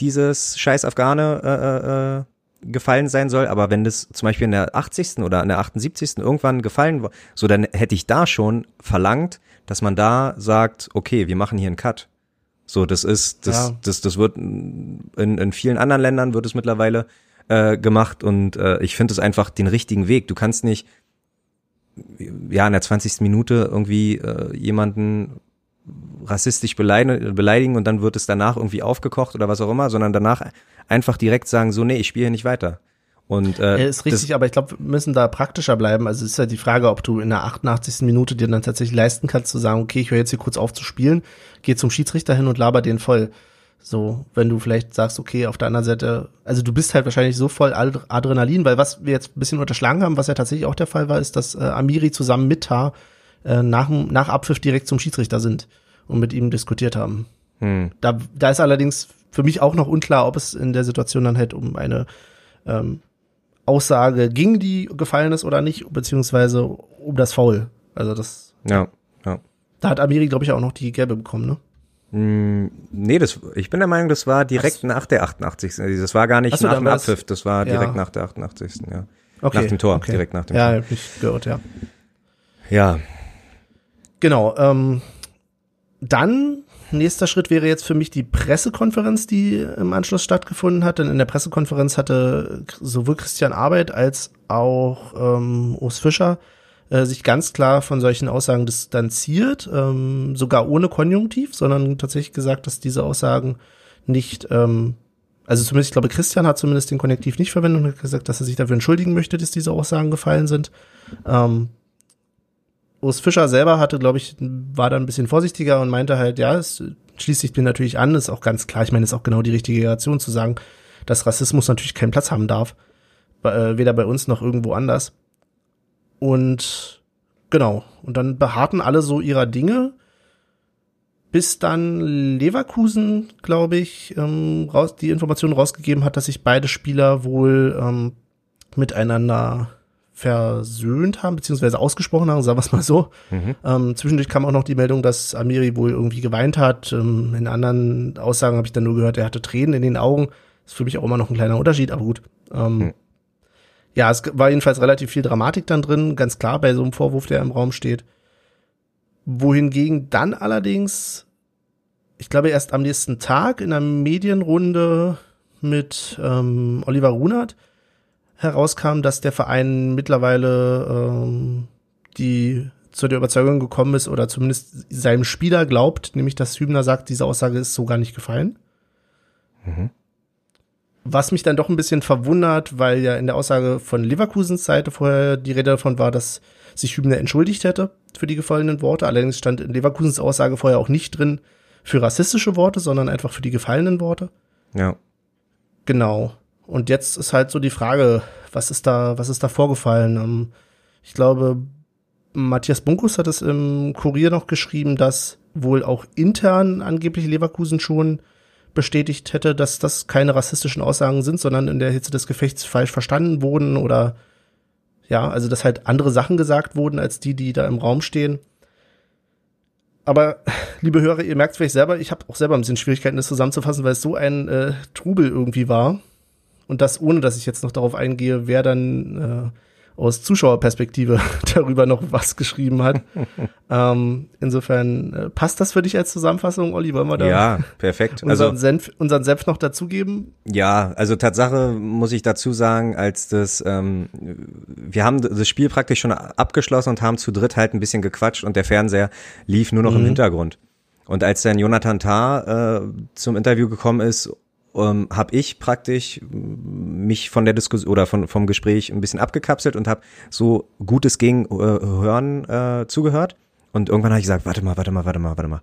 dieses scheiß Afghane äh, äh, gefallen sein soll, aber wenn das zum Beispiel in der 80. oder in der 78. irgendwann gefallen war, so dann hätte ich da schon verlangt, dass man da sagt, okay, wir machen hier einen Cut. So, das ist, das, Ja. das, das wird in, in vielen anderen Ländern wird es mittlerweile äh, gemacht und äh, ich finde es einfach den richtigen Weg. Du kannst nicht ja in der 20. Minute irgendwie äh, jemanden rassistisch beleidigen, beleidigen und dann wird es danach irgendwie aufgekocht oder was auch immer, sondern danach einfach direkt sagen, so, nee, ich spiele hier nicht weiter. Und äh, Äh, ist richtig, aber ich glaube, wir müssen da praktischer bleiben. Also es ist ja die Frage, ob du in der 88. Minute dir dann tatsächlich leisten kannst, zu sagen, okay, ich höre jetzt hier kurz auf zu spielen, geh zum Schiedsrichter hin und laber den voll. So, wenn du vielleicht sagst, okay, auf der anderen Seite, also du bist halt wahrscheinlich so voll Ad- Adrenalin, weil was wir jetzt ein bisschen unterschlagen haben, was ja tatsächlich auch der Fall war, ist, dass äh, Amiri zusammen mit Tar äh, nach, nach Abpfiff direkt zum Schiedsrichter sind und mit ihm diskutiert haben. hm, Da, da ist allerdings für mich auch noch unklar, ob es in der Situation dann halt um eine ähm, Aussage ging, die gefallen ist oder nicht, beziehungsweise um das Foul. Also das, ja, ja. da hat Amiri, glaube ich, auch noch die gelbe bekommen, ne? Nee, das, ich bin der Meinung, das war direkt nach der 88. Das war gar nicht so, nach dem Abpfiff, das war Ja. direkt nach der 88. Ja. Okay. Nach dem Tor, okay. direkt nach dem ja, Tor. hab ich gehört, ja. Ja, Genau. Ähm, dann nächster Schritt wäre jetzt für mich die Pressekonferenz, die im Anschluss stattgefunden hat. Denn in der Pressekonferenz hatte sowohl Christian Arbeit als auch ähm, Urs Fischer äh, sich ganz klar von solchen Aussagen distanziert, ähm, sogar ohne Konjunktiv, sondern tatsächlich gesagt, dass diese Aussagen nicht, ähm, also zumindest, ich glaube, Christian hat zumindest den Konjunktiv nicht verwendet und hat gesagt, dass er sich dafür entschuldigen möchte, dass diese Aussagen gefallen sind. Ähm, Urs Fischer selber hatte, glaube ich, war da ein bisschen vorsichtiger und meinte halt, ja, es schließt sich mir natürlich an, ist auch ganz klar, ich meine, ist auch genau die richtige Reaktion zu sagen, dass Rassismus natürlich keinen Platz haben darf, äh, weder bei uns noch irgendwo anders. Und genau, und dann beharrten alle so ihrer Dinge, bis dann Leverkusen, glaube ich, ähm, raus, die Information rausgegeben hat, dass sich beide Spieler wohl ähm, miteinander versöhnt haben, beziehungsweise ausgesprochen haben, sagen wir es mal so. Mhm. Ähm, zwischendurch kam auch noch die Meldung, dass Amiri wohl irgendwie geweint hat. Ähm, in anderen Aussagen habe ich dann nur gehört, er hatte Tränen in den Augen. Das ist für mich auch immer noch ein kleiner Unterschied, aber gut. Ähm, mhm. Ja, es war jedenfalls relativ viel Dramatik dann drin, ganz klar bei so einem Vorwurf, der im Raum steht. Wohingegen dann allerdings, ich glaube erst am nächsten Tag in einer Medienrunde mit ähm, Oliver Runert, herauskam, dass der Verein mittlerweile ähm, die zu der Überzeugung gekommen ist oder zumindest seinem Spieler glaubt, nämlich dass Hübner sagt, diese Aussage ist so gar nicht gefallen. Mhm. Was mich dann doch ein bisschen verwundert, weil ja in der Aussage von Leverkusens Seite vorher die Rede davon war, dass sich Hübner entschuldigt hätte für die gefallenen Worte. Allerdings stand in Leverkusens Aussage vorher auch nicht drin für rassistische Worte, sondern einfach für die gefallenen Worte. Ja. Genau. Und jetzt ist halt so die Frage, was ist da, was ist da vorgefallen? Ähm, ich glaube, Matthias Bunkus hat es im Kurier noch geschrieben, dass wohl auch intern angeblich Leverkusen schon bestätigt hätte, dass das keine rassistischen Aussagen sind, sondern in der Hitze des Gefechts falsch verstanden wurden oder ja, also dass halt andere Sachen gesagt wurden als die, die da im Raum stehen. Aber liebe Hörer, ihr merkt vielleicht selber, ich habe auch selber ein bisschen Schwierigkeiten, das zusammenzufassen, weil es so ein äh, Trubel irgendwie war. Und das ohne, dass ich jetzt noch darauf eingehe, wer dann äh, aus Zuschauerperspektive darüber noch was geschrieben hat. ähm, insofern äh, passt das für dich als Zusammenfassung, Olli? Wollen wir da ja, perfekt. unseren, also, Senf, unseren Senf noch dazugeben? Ja, also Tatsache muss ich dazu sagen, als das, ähm, wir haben das Spiel praktisch schon abgeschlossen und haben zu dritt halt ein bisschen gequatscht und der Fernseher lief nur noch mhm. im Hintergrund. Und als dann Jonathan Tah äh, zum Interview gekommen ist ähm, habe ich praktisch mich von der Diskussion oder von, vom Gespräch ein bisschen abgekapselt und habe so gut es ging äh, hören äh, zugehört. Und irgendwann habe ich gesagt, warte mal, warte mal, warte mal, warte mal.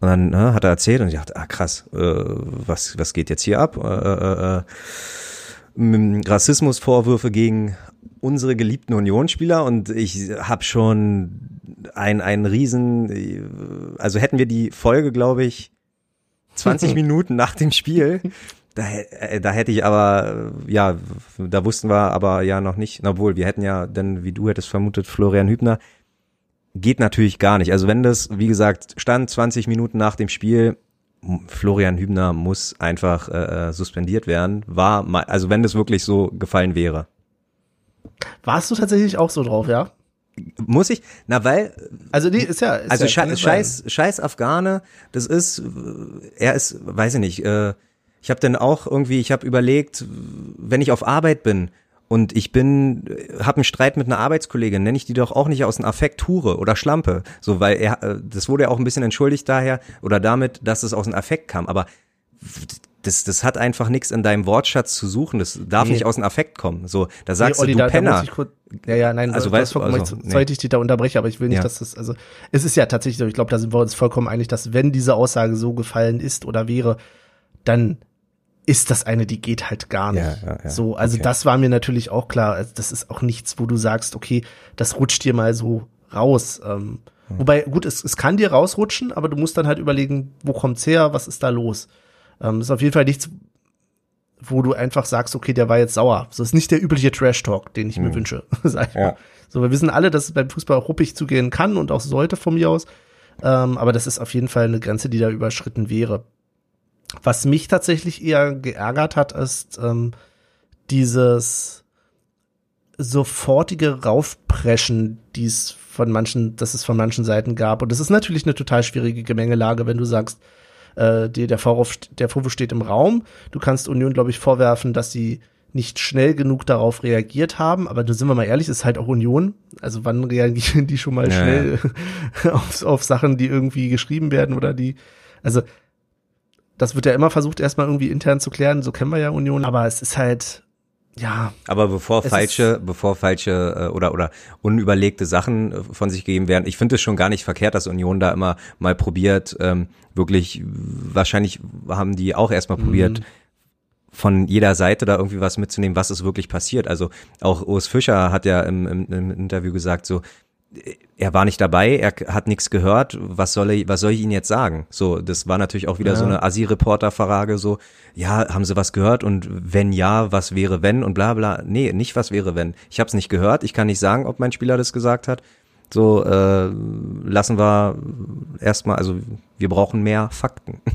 Und dann ne, hat er erzählt und ich dachte, ah krass, äh, was, was geht jetzt hier ab? Äh, äh, äh, Rassismusvorwürfe gegen unsere geliebten Unionsspieler und ich habe schon ein, ein riesen, also hätten wir die Folge, glaube ich, 20 Minuten nach dem Spiel. Da, äh, da hätte ich aber, ja, da wussten wir aber ja noch nicht, obwohl wir hätten ja, denn wie du hättest vermutet, Florian Hübner, geht natürlich gar nicht. Also wenn das, wie gesagt, stand 20 Minuten nach dem Spiel, Florian Hübner muss einfach äh, äh suspendiert werden, war, also wenn das wirklich so gefallen wäre. Warst du tatsächlich auch so drauf, ja? Muss ich? Na, weil. Also, die ist ja. Ist also, ja scheiß, scheiß, scheiß Afghane, das ist, er ist, weiß ich nicht, äh, ich habe dann auch irgendwie, ich habe überlegt, wenn ich auf Arbeit bin und ich bin, habe einen Streit mit einer Arbeitskollegin, nenne ich die doch auch nicht aus dem Affekt Hure oder Schlampe, so, weil er, äh, das wurde ja auch ein bisschen entschuldigt daher oder damit, dass es aus dem Affekt kam, aber das, das hat einfach nichts in deinem Wortschatz zu suchen. Das darf nee. nicht aus dem Affekt kommen. So, da sagst nee, Olli, du, du da, Penner. Da kurz, ja, ja, nein, also weißt du, also, nee. sollte ich dich da unterbreche, aber ich will nicht, ja. dass das, also, es ist ja tatsächlich so, ich glaube, da sind wir uns vollkommen einig, dass wenn diese Aussage so gefallen ist oder wäre, dann ist das eine, die geht halt gar nicht. Ja, ja, ja. So, also okay. das war mir natürlich auch klar. Also das ist auch nichts, wo du sagst, okay, das rutscht dir mal so raus. Ähm, hm. Wobei, gut, es, es kann dir rausrutschen, aber du musst dann halt überlegen, wo kommt's her, was ist da los? Ähm, ist auf jeden Fall nichts, wo du einfach sagst, okay, der war jetzt sauer. Das ist nicht der übliche Trash-Talk, den ich mhm. mir wünsche. Sag ja. So, wir wissen alle, dass es beim Fußball auch ruppig zugehen kann und auch sollte von mir aus. Ähm, aber das ist auf jeden Fall eine Grenze, die da überschritten wäre. Was mich tatsächlich eher geärgert hat, ist ähm, dieses sofortige Raufpreschen, die es von manchen, dass es von manchen Seiten gab. Und das ist natürlich eine total schwierige Gemengelage, wenn du sagst, äh, die, der, Vorwurf, der Vorwurf steht im Raum. Du kannst Union, glaube ich, vorwerfen, dass sie nicht schnell genug darauf reagiert haben, aber da sind wir mal ehrlich, ist halt auch Union. Also wann reagieren die schon mal ja, schnell auf, auf Sachen, die irgendwie geschrieben werden oder die, also das wird ja immer versucht, erstmal irgendwie intern zu klären, so kennen wir ja Union, aber es ist halt, ja. Aber bevor falsche, bevor falsche äh, oder oder unüberlegte Sachen äh, von sich gegeben werden, ich finde es schon gar nicht verkehrt, dass Union da immer mal probiert, ähm, wirklich, wahrscheinlich haben die auch erstmal mhm. probiert, von jeder Seite da irgendwie was mitzunehmen, was ist wirklich passiert. Also auch Urs Fischer hat ja im, im, im Interview gesagt, so er war nicht dabei, er hat nichts gehört, was soll er, was soll ich Ihnen jetzt sagen? So, das war natürlich auch wieder Ja. so eine Assi-Reporter-Frage, so, ja, haben Sie was gehört und wenn ja, was wäre wenn und bla bla. Nee, nicht was wäre wenn. Ich habe es nicht gehört, ich kann nicht sagen, ob mein Spieler das gesagt hat. So, äh, lassen wir erstmal, also wir brauchen mehr Fakten.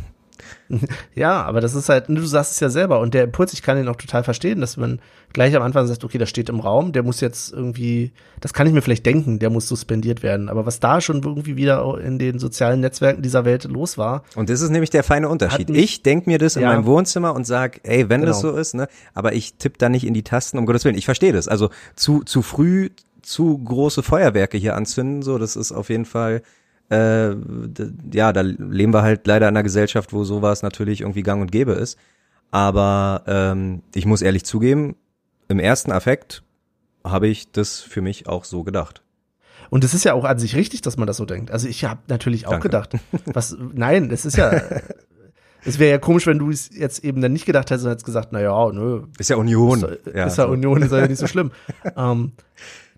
Ja, aber das ist halt, du sagst es ja selber und der Impuls, ich kann ihn auch total verstehen, dass man gleich am Anfang sagt, okay, das steht im Raum, der muss jetzt irgendwie, das kann ich mir vielleicht denken, der muss suspendiert werden. Aber was da schon irgendwie wieder in den sozialen Netzwerken dieser Welt los war, Und das ist nämlich der feine Unterschied. Mich- Ich denk mir das in Ja. meinem Wohnzimmer und sag, ey, wenn das Genau. so ist, ne, aber ich tippe da nicht in die Tasten, um Gottes Willen. Ich verstehe das. Also zu, zu früh zu große Feuerwerke hier anzünden, so, das ist auf jeden Fall, äh, ja, da leben wir halt leider in einer Gesellschaft, wo sowas natürlich irgendwie gang und gäbe ist. Aber ähm, ich muss ehrlich zugeben, im ersten Affekt habe ich das für mich auch so gedacht. Und es ist ja auch an sich richtig, dass man das so denkt. Also ich habe natürlich auch Danke. gedacht, was, nein, es ist ja, es wäre ja komisch, wenn du es jetzt eben dann nicht gedacht hättest und hättest gesagt, na ja, nö, Ist ja Union. ist, ja, ist ja so. Union, ist ja nicht so schlimm. ähm,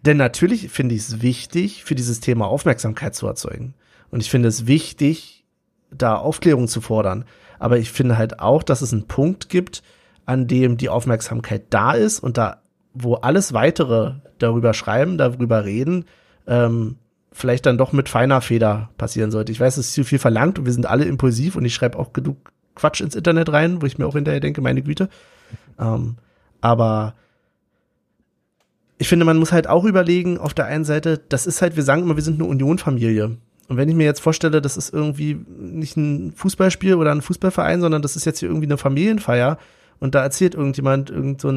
denn natürlich finde ich es wichtig, für dieses Thema Aufmerksamkeit zu erzeugen. Und ich finde es wichtig, da Aufklärung zu fordern. Aber ich finde halt auch, dass es einen Punkt gibt, an dem die Aufmerksamkeit da ist und da, wo alles weitere darüber schreiben, darüber reden, ähm, vielleicht dann doch mit feiner Feder passieren sollte. Ich weiß, es ist zu viel verlangt und wir sind alle impulsiv und ich schreibe auch genug Quatsch ins Internet rein, wo ich mir auch hinterher denke, meine Güte. Ähm, aber ich finde, man muss halt auch überlegen, auf der einen Seite, das ist halt, wir sagen immer, wir sind eine Union-Familie. Und wenn ich mir jetzt vorstelle, das ist irgendwie nicht ein Fußballspiel oder ein Fußballverein, sondern das ist jetzt hier irgendwie eine Familienfeier und da erzählt irgendjemand irgend so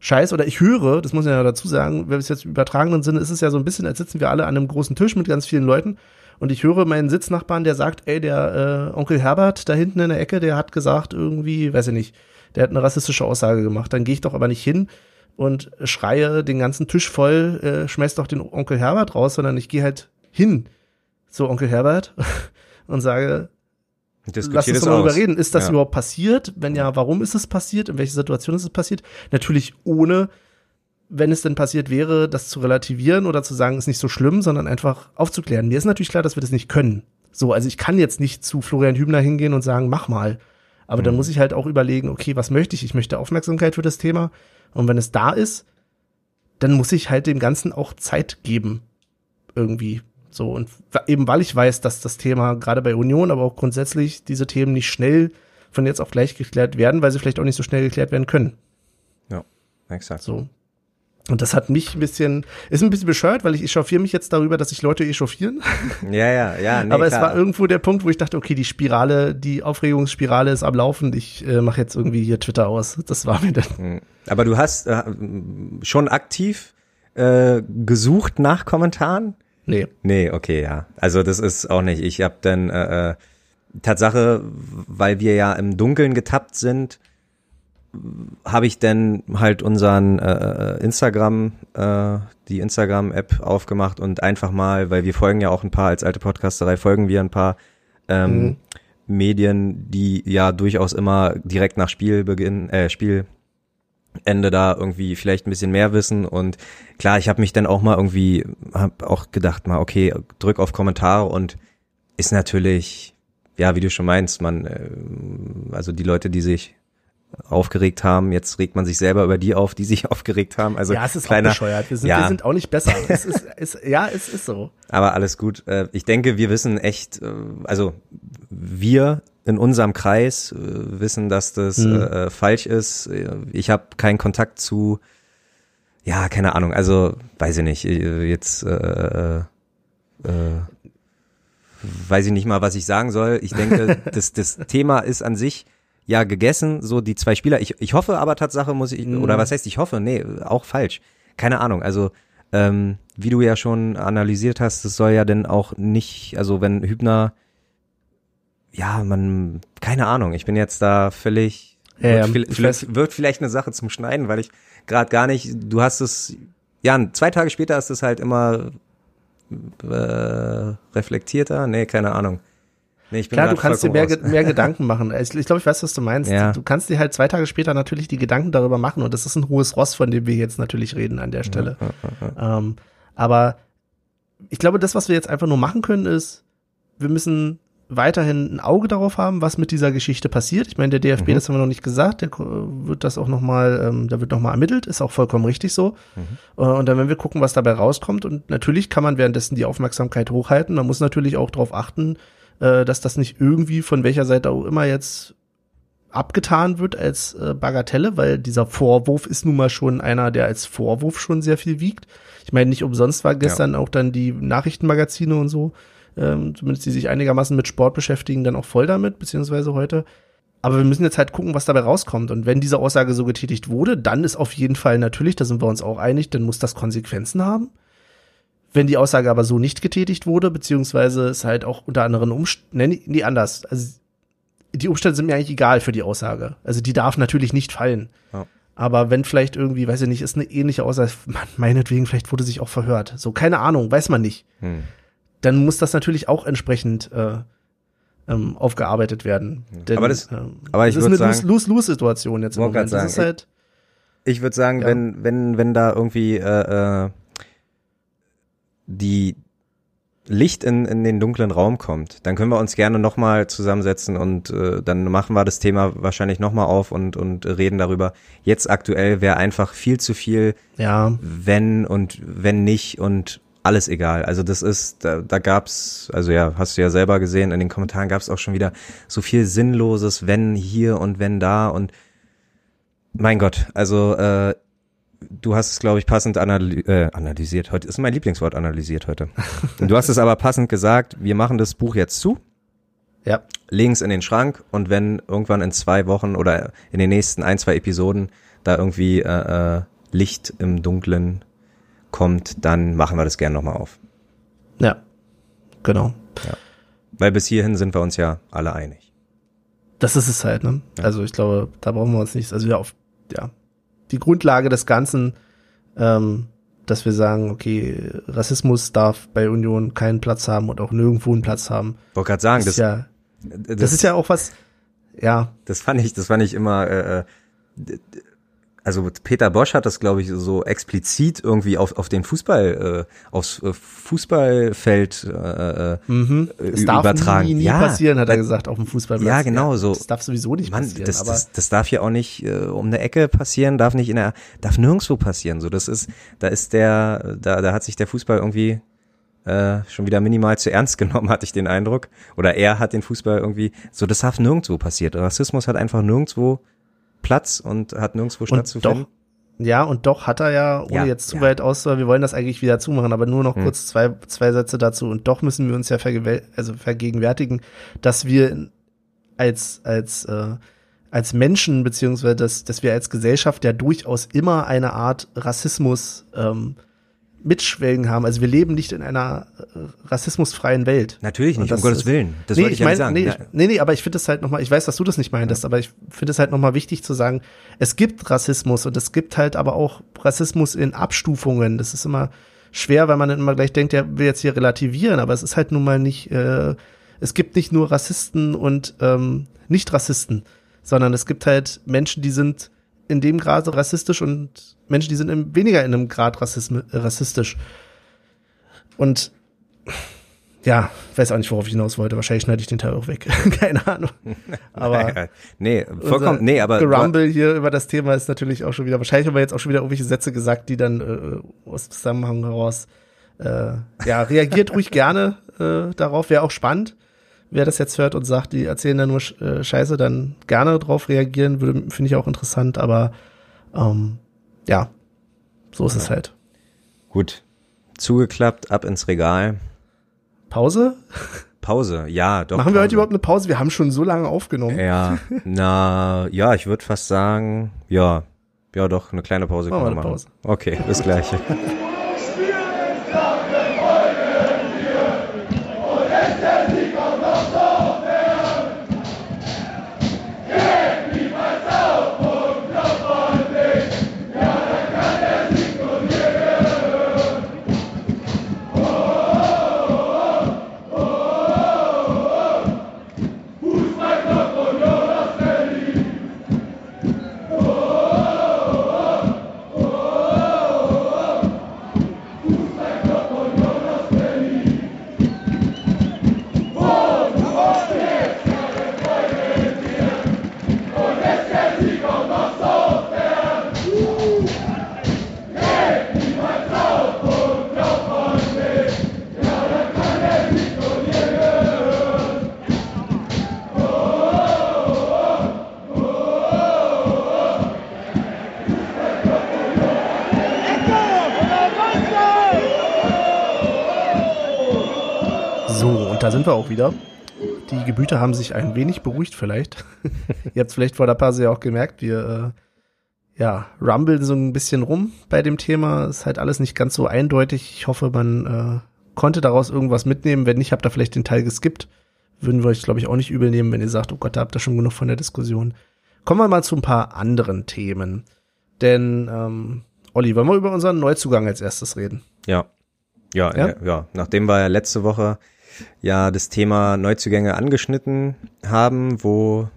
Scheiß oder ich höre, das muss ich ja dazu sagen, wenn es jetzt im übertragenen Sinne ist es ja so ein bisschen, als sitzen wir alle an einem großen Tisch mit ganz vielen Leuten und ich höre meinen Sitznachbarn, der sagt, ey, der äh, Onkel Herbert da hinten in der Ecke, der hat gesagt irgendwie, weiß ich nicht, der hat eine rassistische Aussage gemacht. Dann gehe ich doch aber nicht hin und schreie den ganzen Tisch voll, äh, schmeiß doch den Onkel Herbert raus, sondern ich gehe halt hin, so Onkel Herbert, und sage, lass uns mal aus. drüber reden. Ist das Ja. überhaupt passiert? Wenn ja, warum ist es passiert? In welcher Situation ist es passiert? Natürlich ohne, wenn es denn passiert wäre, das zu relativieren oder zu sagen, ist nicht so schlimm, sondern einfach aufzuklären. Mir ist natürlich klar, dass wir das nicht können. So, also ich kann jetzt nicht zu Florian Hübner hingehen und sagen, mach mal. Aber dann Mhm. muss ich halt auch überlegen, okay, was möchte ich? Ich möchte Aufmerksamkeit für das Thema. Und wenn es da ist, dann muss ich halt dem Ganzen auch Zeit geben. Irgendwie. So. Und eben weil ich weiß, dass das Thema gerade bei Union, aber auch grundsätzlich diese Themen nicht schnell von jetzt auf gleich geklärt werden, weil sie vielleicht auch nicht so schnell geklärt werden können. Exakt. So. Und das hat mich ein bisschen, ist ein bisschen bescheuert, weil ich echauffiere mich jetzt darüber, dass sich Leute echauffieren. Ja, ja, ja. Nee, Aber es klar. war irgendwo der Punkt, wo ich dachte, okay, die Spirale, die Aufregungsspirale ist am Laufen. Ich äh, mache jetzt irgendwie hier Twitter aus. Das war mir dann. Mhm. Aber du hast äh, schon aktiv äh, gesucht nach Kommentaren? Nee. Nee, okay, ja. Also das ist auch nicht. Ich habe dann äh, äh, Tatsache, weil wir ja im Dunkeln getappt sind, habe ich dann halt unseren äh, äh, Instagram, äh, die Instagram-App aufgemacht und einfach mal, weil wir folgen ja auch ein paar, als alte Podcasterei folgen wir ein paar ähm, Mhm. Medien, die ja durchaus immer direkt nach Spielbeginn, äh, Spielende da irgendwie vielleicht ein bisschen mehr wissen und klar, ich habe mich dann auch mal irgendwie, habe auch gedacht mal, okay, drück auf Kommentare und ist natürlich, ja, wie du schon meinst, man, äh, also die Leute, die sich aufgeregt haben, jetzt regt man sich selber über die auf, die sich aufgeregt haben. Also ja, es ist kleiner, auch bescheuert. Wir sind, ja. wir sind auch nicht besser. es ist, ist, ja, es ist so. aber alles gut. Äh, Ich denke, wir wissen echt, äh, also wir in unserem Kreis äh, wissen, dass das äh, falsch ist. Ich habe keinen Kontakt zu, ja, keine Ahnung. Also weiß ich nicht. Jetzt äh, äh, weiß ich nicht mal, was ich sagen soll. Ich denke, das, das Thema ist an sich ja gegessen, so die zwei Spieler. Ich, ich hoffe aber Tatsache muss ich, Mhm. oder was heißt ich hoffe? Nee, auch falsch. Keine Ahnung. Also ähm, wie du ja schon analysiert hast, das soll ja dann auch nicht, also wenn Hübner, ja, man, keine Ahnung, ich bin jetzt da völlig, Ja, wird, ja, viel- ich vielleicht, wird vielleicht eine Sache zum Schneiden, weil ich gerade gar nicht, du hast es, ja, zwei Tage später ist es halt immer äh, reflektierter, nee, keine Ahnung. Nee, ich bin Klar, du kannst dir mehr. Ge- mehr Gedanken machen. Ich, ich glaube, ich weiß, was du meinst. Ja. Du kannst dir halt zwei Tage später natürlich die Gedanken darüber machen und das ist ein hohes Ross, von dem wir jetzt natürlich reden an der Stelle. Ähm, aber ich glaube, das, was wir jetzt einfach nur machen können, ist, wir müssen weiterhin ein Auge darauf haben, was mit dieser Geschichte passiert. Ich meine, der DFB, mhm. das haben wir noch nicht gesagt, der wird das auch noch mal, ähm, da wird noch mal ermittelt, ist auch vollkommen richtig so. Mhm. Äh, und dann werden wir gucken, was dabei rauskommt. Und natürlich kann man währenddessen die Aufmerksamkeit hochhalten. Man muss natürlich auch darauf achten, äh, dass das nicht irgendwie von welcher Seite auch immer jetzt abgetan wird als äh, Bagatelle, weil dieser Vorwurf ist nun mal schon einer, der als Vorwurf schon sehr viel wiegt. Ich meine, nicht umsonst war gestern ja. auch dann die Nachrichtenmagazine und so ähm, zumindest die sich einigermaßen mit Sport beschäftigen, dann auch voll damit, beziehungsweise heute. Aber wir müssen jetzt halt gucken, was dabei rauskommt. Und wenn diese Aussage so getätigt wurde, dann ist auf jeden Fall natürlich, da sind wir uns auch einig, dann muss das Konsequenzen haben. Wenn die Aussage aber so nicht getätigt wurde, beziehungsweise es halt auch unter anderen Umständen, nee, nee, anders. Also die Umstände sind mir eigentlich egal für die Aussage. Also die darf natürlich nicht fallen. Ja. Aber wenn vielleicht irgendwie, weiß ich nicht, ist eine ähnliche Aussage, meinetwegen, vielleicht wurde sich auch verhört. So, keine Ahnung, weiß man nicht. Hm dann muss das natürlich auch entsprechend äh, ähm, aufgearbeitet werden. Denn, aber das, ähm, aber ich das ist eine Lose-Lose-Situation jetzt im Moment. Sagen, das ist halt, ich, ich würde sagen, ja. wenn, wenn, wenn da irgendwie äh, äh, die Licht in, in den dunklen Raum kommt, dann können wir uns gerne nochmal zusammensetzen und äh, dann machen wir das Thema wahrscheinlich nochmal auf und, und reden darüber. Jetzt aktuell wäre einfach viel zu viel, ja. wenn und wenn nicht und alles egal. Also das ist, da, da gab's, also ja, hast du ja selber gesehen, in den Kommentaren gab's auch schon wieder so viel Sinnloses, wenn hier und wenn da und mein Gott, also äh, du hast es, glaube ich, passend analy äh, analysiert. Heute ist mein Lieblingswort analysiert heute. du hast es aber passend gesagt, wir machen das Buch jetzt zu. Ja. Legen es in den Schrank und wenn irgendwann in zwei Wochen oder in den nächsten ein, zwei Episoden da irgendwie äh, äh, Licht im Dunklen kommt, dann machen wir das gerne nochmal auf. Ja, genau. Ja. Weil bis hierhin sind wir uns ja alle einig. Das ist es halt, ne? Ja. Also ich glaube, da brauchen wir uns nicht, also ja, auf, ja, die Grundlage des Ganzen, ähm, dass wir sagen, okay, Rassismus darf bei Union keinen Platz haben und auch nirgendwo einen Platz haben. Wollte gerade sagen, das, das, ja, das, das, ist ja auch was, ja. Das fand ich, das fand ich immer, äh, äh also Peter Bosch hat das, glaube ich, so explizit irgendwie auf, auf den Fußball, äh, aufs äh, Fußballfeld äh, äh mhm. das übertragen. Darf nie, nie ja, passieren, hat er gesagt, auf dem Fußballplatz. Ja, genau so. Das darf sowieso nicht Mann, passieren. Das, das, das darf ja auch nicht äh, um eine Ecke passieren, darf nicht in der, darf nirgendwo passieren. So, das ist, da ist der, da, da hat sich der Fußball irgendwie äh, schon wieder minimal zu ernst genommen, hatte ich den Eindruck. Oder er hat den Fußball irgendwie, so das darf nirgendwo passiert. Rassismus hat einfach nirgendwo Platz und hat nirgendwo stattzufinden. Ja, und doch hat er ja, ohne ja, jetzt zu ja. weit aus, wir wollen das eigentlich wieder zumachen, aber nur noch hm. kurz zwei, zwei Sätze dazu. Und doch müssen wir uns ja also vergegenwärtigen, dass wir als, als, äh, als Menschen, beziehungsweise dass, dass wir als Gesellschaft ja durchaus immer eine Art Rassismus ähm, mitschwelgen haben. Also wir leben nicht in einer äh, rassismusfreien Welt. Natürlich nicht, um Gottes ist, Willen. Das nee, wollte ich, ich mein, ja nicht sagen. Nee, nee, nee, aber ich finde es halt nochmal, ich weiß, dass du das nicht meintest, ja. aber ich finde es halt nochmal wichtig zu sagen, es gibt Rassismus und es gibt halt aber auch Rassismus in Abstufungen. Das ist immer schwer, weil man dann immer gleich denkt, der will jetzt hier relativieren, aber es ist halt nun mal nicht, äh, es gibt nicht nur Rassisten und ähm, Nicht-Rassisten, sondern es gibt halt Menschen, die sind in dem Grad rassistisch und Menschen, die sind im, weniger in einem Grad Rassism, rassistisch. Und ja, weiß auch nicht, worauf ich hinaus wollte. Wahrscheinlich schneide ich den Teil auch weg. Keine Ahnung. Aber nee, vollkommen, nee, aber Gerumble hier über das Thema ist natürlich auch schon wieder. Wahrscheinlich haben wir jetzt auch schon wieder irgendwelche Sätze gesagt, die dann äh, aus Zusammenhang heraus. Äh, ja, reagiert ruhig gerne äh, darauf. Wäre auch spannend wer das jetzt hört und sagt, die erzählen da nur äh, Scheiße, dann gerne drauf reagieren, würde, finde ich auch interessant, aber ähm, ja, so ist ja. es halt. Gut. Zugeklappt, ab ins Regal. Pause? Pause, ja, doch. Machen wir heute überhaupt eine Pause? Wir haben schon so lange aufgenommen. Ja, na, ja, ich würde fast sagen, ja, ja, doch, eine kleine Pause machen wir machen. Pause. Okay, bis gleich. Da sind wir auch wieder. Die Gemüter haben sich ein wenig beruhigt vielleicht. Ihr habt es vielleicht vor der Pause ja auch gemerkt, wir äh, ja, rumbeln so ein bisschen rum bei dem Thema. Ist halt alles nicht ganz so eindeutig. Ich hoffe, man äh, konnte daraus irgendwas mitnehmen. Wenn nicht, habt ihr vielleicht den Teil geskippt. Würden wir euch, glaube ich, auch nicht übel nehmen, wenn ihr sagt, oh Gott, da habt ihr schon genug von der Diskussion. Kommen wir mal zu ein paar anderen Themen. Denn, ähm, Olli, wollen wir über unseren Neuzugang als erstes reden? Ja. Ja, ja, ja. ja. Nachdem wir ja letzte Woche ja das Thema Neuzugänge angeschnitten haben, wo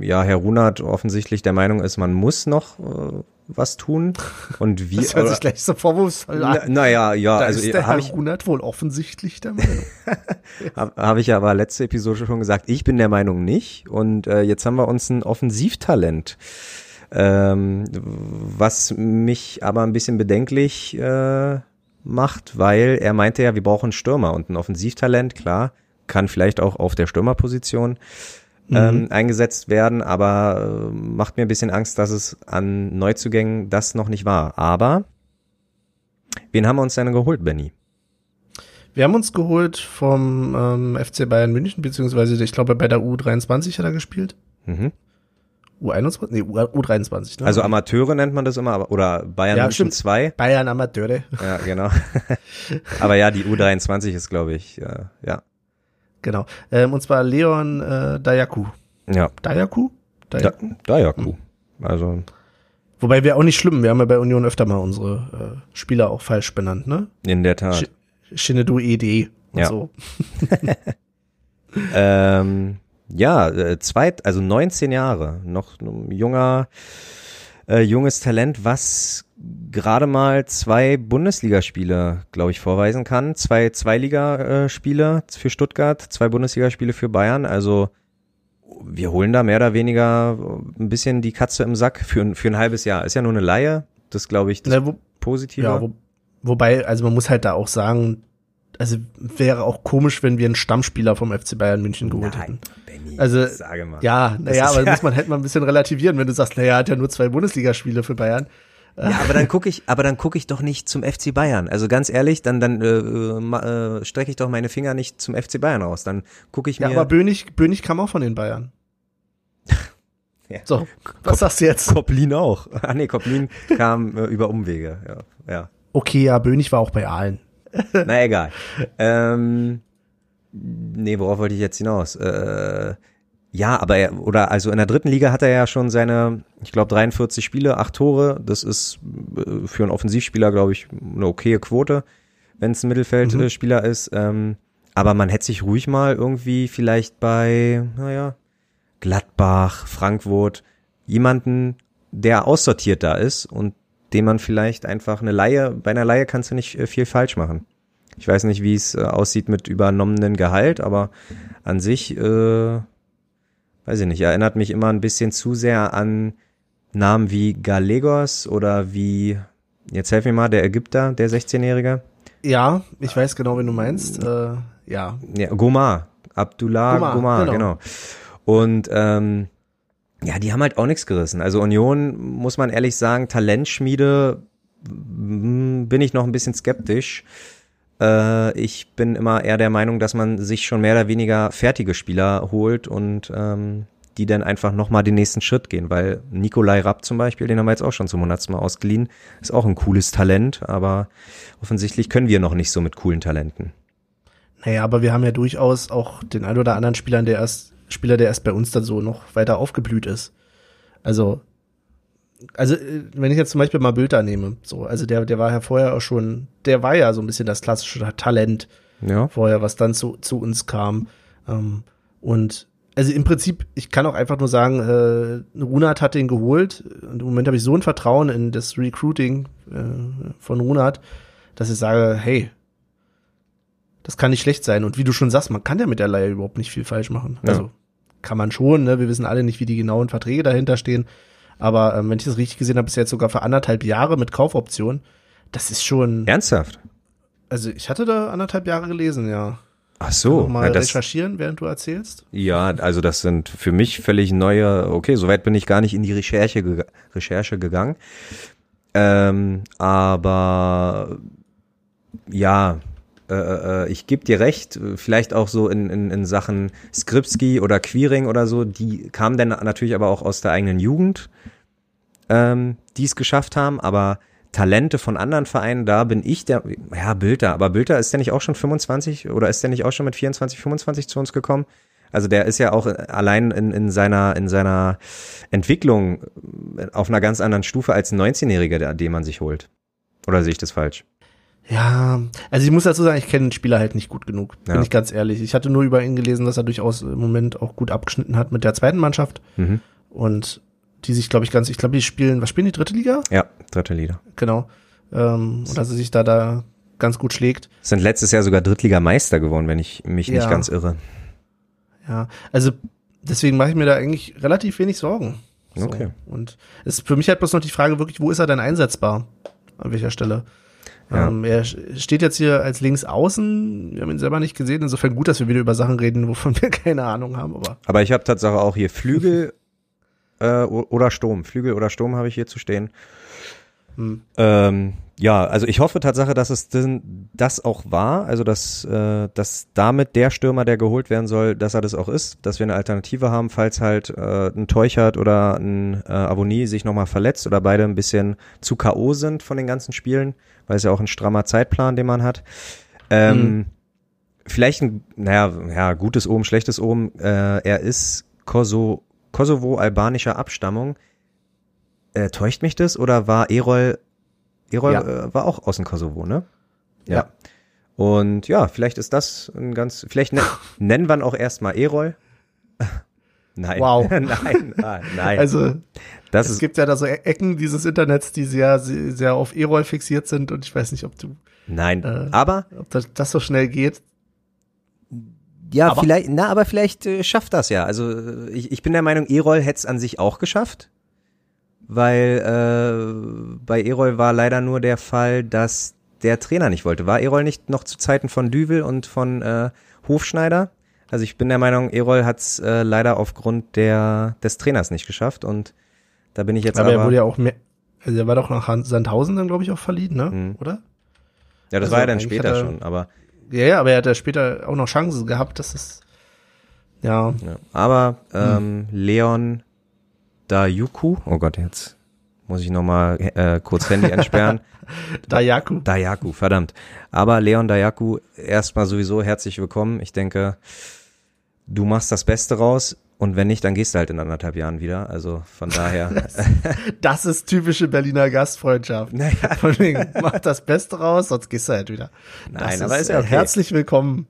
ja Herr Runert offensichtlich der Meinung ist, man muss noch äh, was tun und wie das hört sich gleich so vorwurfsvoll an. Naja, ja, da also ist der Herr ich, Runert wohl offensichtlich der Meinung. habe hab ich ja aber letzte Episode schon gesagt, ich bin der Meinung nicht und äh, jetzt haben wir uns ein Offensivtalent ähm, was mich aber ein bisschen bedenklich äh, macht, weil er meinte ja, wir brauchen Stürmer und ein Offensivtalent, klar, kann vielleicht auch auf der Stürmerposition ähm, mhm. eingesetzt werden, aber äh, macht mir ein bisschen Angst, dass es an Neuzugängen das noch nicht war. Aber wen haben wir uns denn geholt, Benny? Wir haben uns geholt vom ähm, FC Bayern München, beziehungsweise ich glaube bei der U23 hat er gespielt. Mhm. U21? Nee, U23. Ne? Also Amateure nennt man das immer, oder Bayern ja, München 2. Bayern Amateure. Ja, genau. aber ja, die U23 ist, glaube ich, äh, ja. Genau. Ähm, und zwar Leon äh, Dayaku. Ja. Dayaku? Dayaku. Da, Dayaku. Also. Wobei wir auch nicht schlimm, wir haben ja bei Union öfter mal unsere äh, Spieler auch falsch benannt, ne? In der Tat. Sch Shinedu ED und ja. so. ähm, ja, äh, zweit, also 19 Jahre, noch ein junger, äh, junges Talent, was gerade mal zwei Bundesligaspiele, glaube ich, vorweisen kann. Zwei Zweiligaspiele für Stuttgart, zwei Bundesligaspiele für Bayern. Also wir holen da mehr oder weniger ein bisschen die Katze im Sack für, für ein halbes Jahr. Ist ja nur eine Laie. Das glaube ich, das ja, wo, Positive. Ja, wo, wobei, also man muss halt da auch sagen, also wäre auch komisch, wenn wir einen Stammspieler vom FC Bayern München geholt Nein, hätten. Benny, also sage mal. ja, naja, aber ja. muss man halt mal ein bisschen relativieren, wenn du sagst, naja, hat ja nur zwei Bundesligaspiele für Bayern. Ja, aber dann gucke ich, aber dann gucke ich doch nicht zum FC Bayern. Also ganz ehrlich, dann dann äh, äh, strecke ich doch meine Finger nicht zum FC Bayern aus. Dann gucke ich mir. Ja, aber Bönig, Bönig kam auch von den Bayern. ja. So, was Kop sagst du jetzt? Koplin auch. Ah nee, Koplin kam äh, über Umwege. Ja, ja. Okay, ja, Bönig war auch bei allen. Na egal. ähm, nee, worauf wollte ich jetzt hinaus? Äh, ja, aber er, oder also in der dritten Liga hat er ja schon seine, ich glaube 43 Spiele, acht Tore. Das ist äh, für einen Offensivspieler, glaube ich, eine okaye Quote, wenn es ein Mittelfeldspieler mhm. ist. Ähm, aber man hätte sich ruhig mal irgendwie vielleicht bei, naja, Gladbach, Frankfurt, jemanden, der aussortiert da ist und dem man vielleicht einfach eine Laie, bei einer Laie kannst du nicht äh, viel falsch machen. Ich weiß nicht, wie es äh, aussieht mit übernommenen Gehalt, aber an sich äh, weiß ich nicht, erinnert mich immer ein bisschen zu sehr an Namen wie Galegos oder wie, jetzt helf mir mal, der Ägypter, der 16-Jährige. Ja, ich weiß genau, wen du meinst. Äh, ja. ja. Gomar, Abdullah Gomar, Gomar genau. genau. Und ähm, ja, die haben halt auch nichts gerissen. Also Union, muss man ehrlich sagen, Talentschmiede hm, bin ich noch ein bisschen skeptisch. Äh, ich bin immer eher der Meinung, dass man sich schon mehr oder weniger fertige Spieler holt und ähm, die dann einfach nochmal den nächsten Schritt gehen, weil Nikolai Rapp zum Beispiel, den haben wir jetzt auch schon zum hundertsten Mal ausgeliehen, ist auch ein cooles Talent, aber offensichtlich können wir noch nicht so mit coolen Talenten. Naja, aber wir haben ja durchaus auch den ein oder anderen Spieler, der erst, Spieler, der erst bei uns dann so noch weiter aufgeblüht ist. Also also äh, wenn ich jetzt zum Beispiel mal Bilder nehme, so, also der, der war ja vorher auch schon, der war ja so ein bisschen das klassische Talent ja. vorher, was dann zu, zu uns kam. Ähm, und also im Prinzip, ich kann auch einfach nur sagen, äh, Runat hat den geholt. Und im Moment habe ich so ein Vertrauen in das Recruiting äh, von Runat, dass ich sage, hey, das kann nicht schlecht sein. Und wie du schon sagst, man kann ja mit der Leihe überhaupt nicht viel falsch machen. Ja. Also kann man schon, ne? Wir wissen alle nicht, wie die genauen Verträge dahinter stehen. Aber ähm, wenn ich das richtig gesehen habe, ist jetzt sogar für anderthalb Jahre mit Kaufoption. Das ist schon. Ernsthaft? Also ich hatte da anderthalb Jahre gelesen, ja. Ach so. Mal ja, das, recherchieren, während du erzählst. Ja, also das sind für mich völlig neue. Okay, soweit bin ich gar nicht in die Recherche, Recherche gegangen. Ähm, aber ja, äh, äh, ich gebe dir recht, vielleicht auch so in, in, in Sachen Skripski oder Queering oder so, die kamen dann natürlich aber auch aus der eigenen Jugend, ähm, die es geschafft haben, aber Talente von anderen Vereinen, da bin ich der, ja, Bilder, aber Bilder ist der nicht auch schon 25 oder ist der nicht auch schon mit 24, 25 zu uns gekommen? Also der ist ja auch allein in, in seiner in seiner Entwicklung auf einer ganz anderen Stufe als ein 19-Jähriger, den man sich holt. Oder sehe ich das falsch? Ja, also ich muss dazu sagen, ich kenne den Spieler halt nicht gut genug, bin Ja. ich ganz ehrlich. Ich hatte nur über ihn gelesen, dass er durchaus im Moment auch gut abgeschnitten hat mit der zweiten Mannschaft Mhm. und die sich, glaube ich, ganz, ich glaube, die spielen, was spielen die dritte Liga? Ja, dritte Liga. Genau. Ähm, und dass er sich da da ganz gut schlägt. Sind letztes Jahr sogar Drittligameister geworden, wenn ich mich nicht Ja. ganz irre. Ja, also deswegen mache ich mir da eigentlich relativ wenig Sorgen. So. Okay. Und es ist für mich halt bloß noch die Frage wirklich, wo ist er denn einsetzbar? An welcher Stelle? Ja. Ähm, er steht jetzt hier als links außen. Wir haben ihn selber nicht gesehen. Insofern gut, dass wir wieder über Sachen reden, wovon wir keine Ahnung haben. Aber Aber ich habe Tatsache auch hier Flügel äh, oder Sturm. Flügel oder Sturm habe ich hier zu stehen. Hm, Ähm, ja, also ich hoffe Tatsache, dass es denn das auch war, also dass, äh, dass damit der Stürmer, der geholt werden soll, dass er das auch ist, dass wir eine Alternative haben, falls halt äh, ein Teuchert oder ein äh, Abonnie sich nochmal verletzt oder beide ein bisschen zu K.O. sind von den ganzen Spielen, weil es ja auch ein strammer Zeitplan, den man hat. Ähm, Mhm. Vielleicht ein, naja, ja, gutes Oben, schlechtes Oben. Äh, er ist Koso, Kosovo-albanischer Abstammung. Äh, täuscht mich das oder war Erol, Erol Ja. äh, war auch aus dem Kosovo, ne? Ja. Und ja, vielleicht ist das ein ganz, vielleicht ne, nennen wir ihn auch erstmal Erol. nein. Wow. nein, ah, nein. also das es ist, gibt ja da so E- Ecken dieses Internets, die sehr, sehr auf E-Roll fixiert sind. Und ich weiß nicht, ob du, nein. äh, aber, ob das, das so schnell geht. ja, aber- vielleicht, na, aber vielleicht äh, schafft das ja. Also äh, ich, ich bin der Meinung, Erol hätte es an sich auch geschafft. Weil äh, bei Erol war leider nur der Fall, dass der Trainer nicht wollte. War Erol nicht noch zu Zeiten von Düvel und von äh, Hofschneider? Also ich bin der Meinung, Erol hat es äh, leider aufgrund der des Trainers nicht geschafft und da bin ich jetzt aber aber, er wurde ja auch mehr, also er war doch nach Sandhausen dann, glaube ich, auch verliehen, ne? Mhm. Oder? ja, das also war ja dann später er- schon, aber Ja, ja, aber er hat ja später auch noch Chancen gehabt, dass es, ja, Ja. Aber ähm, Leon Dayuku, oh Gott, jetzt muss ich nochmal äh, kurz Handy entsperren. Dayaku. Dayaku, verdammt. Aber Leon Dayaku, erstmal sowieso herzlich willkommen. Ich denke, du machst das Beste raus und wenn nicht, dann gehst du halt in anderthalb Jahren wieder. Also von daher. Das ist typische Berliner Gastfreundschaft. naja, Von wegen, mach das Beste raus, sonst gehst du halt wieder. Nein, das aber ist ja äh, okay. Herzlich willkommen.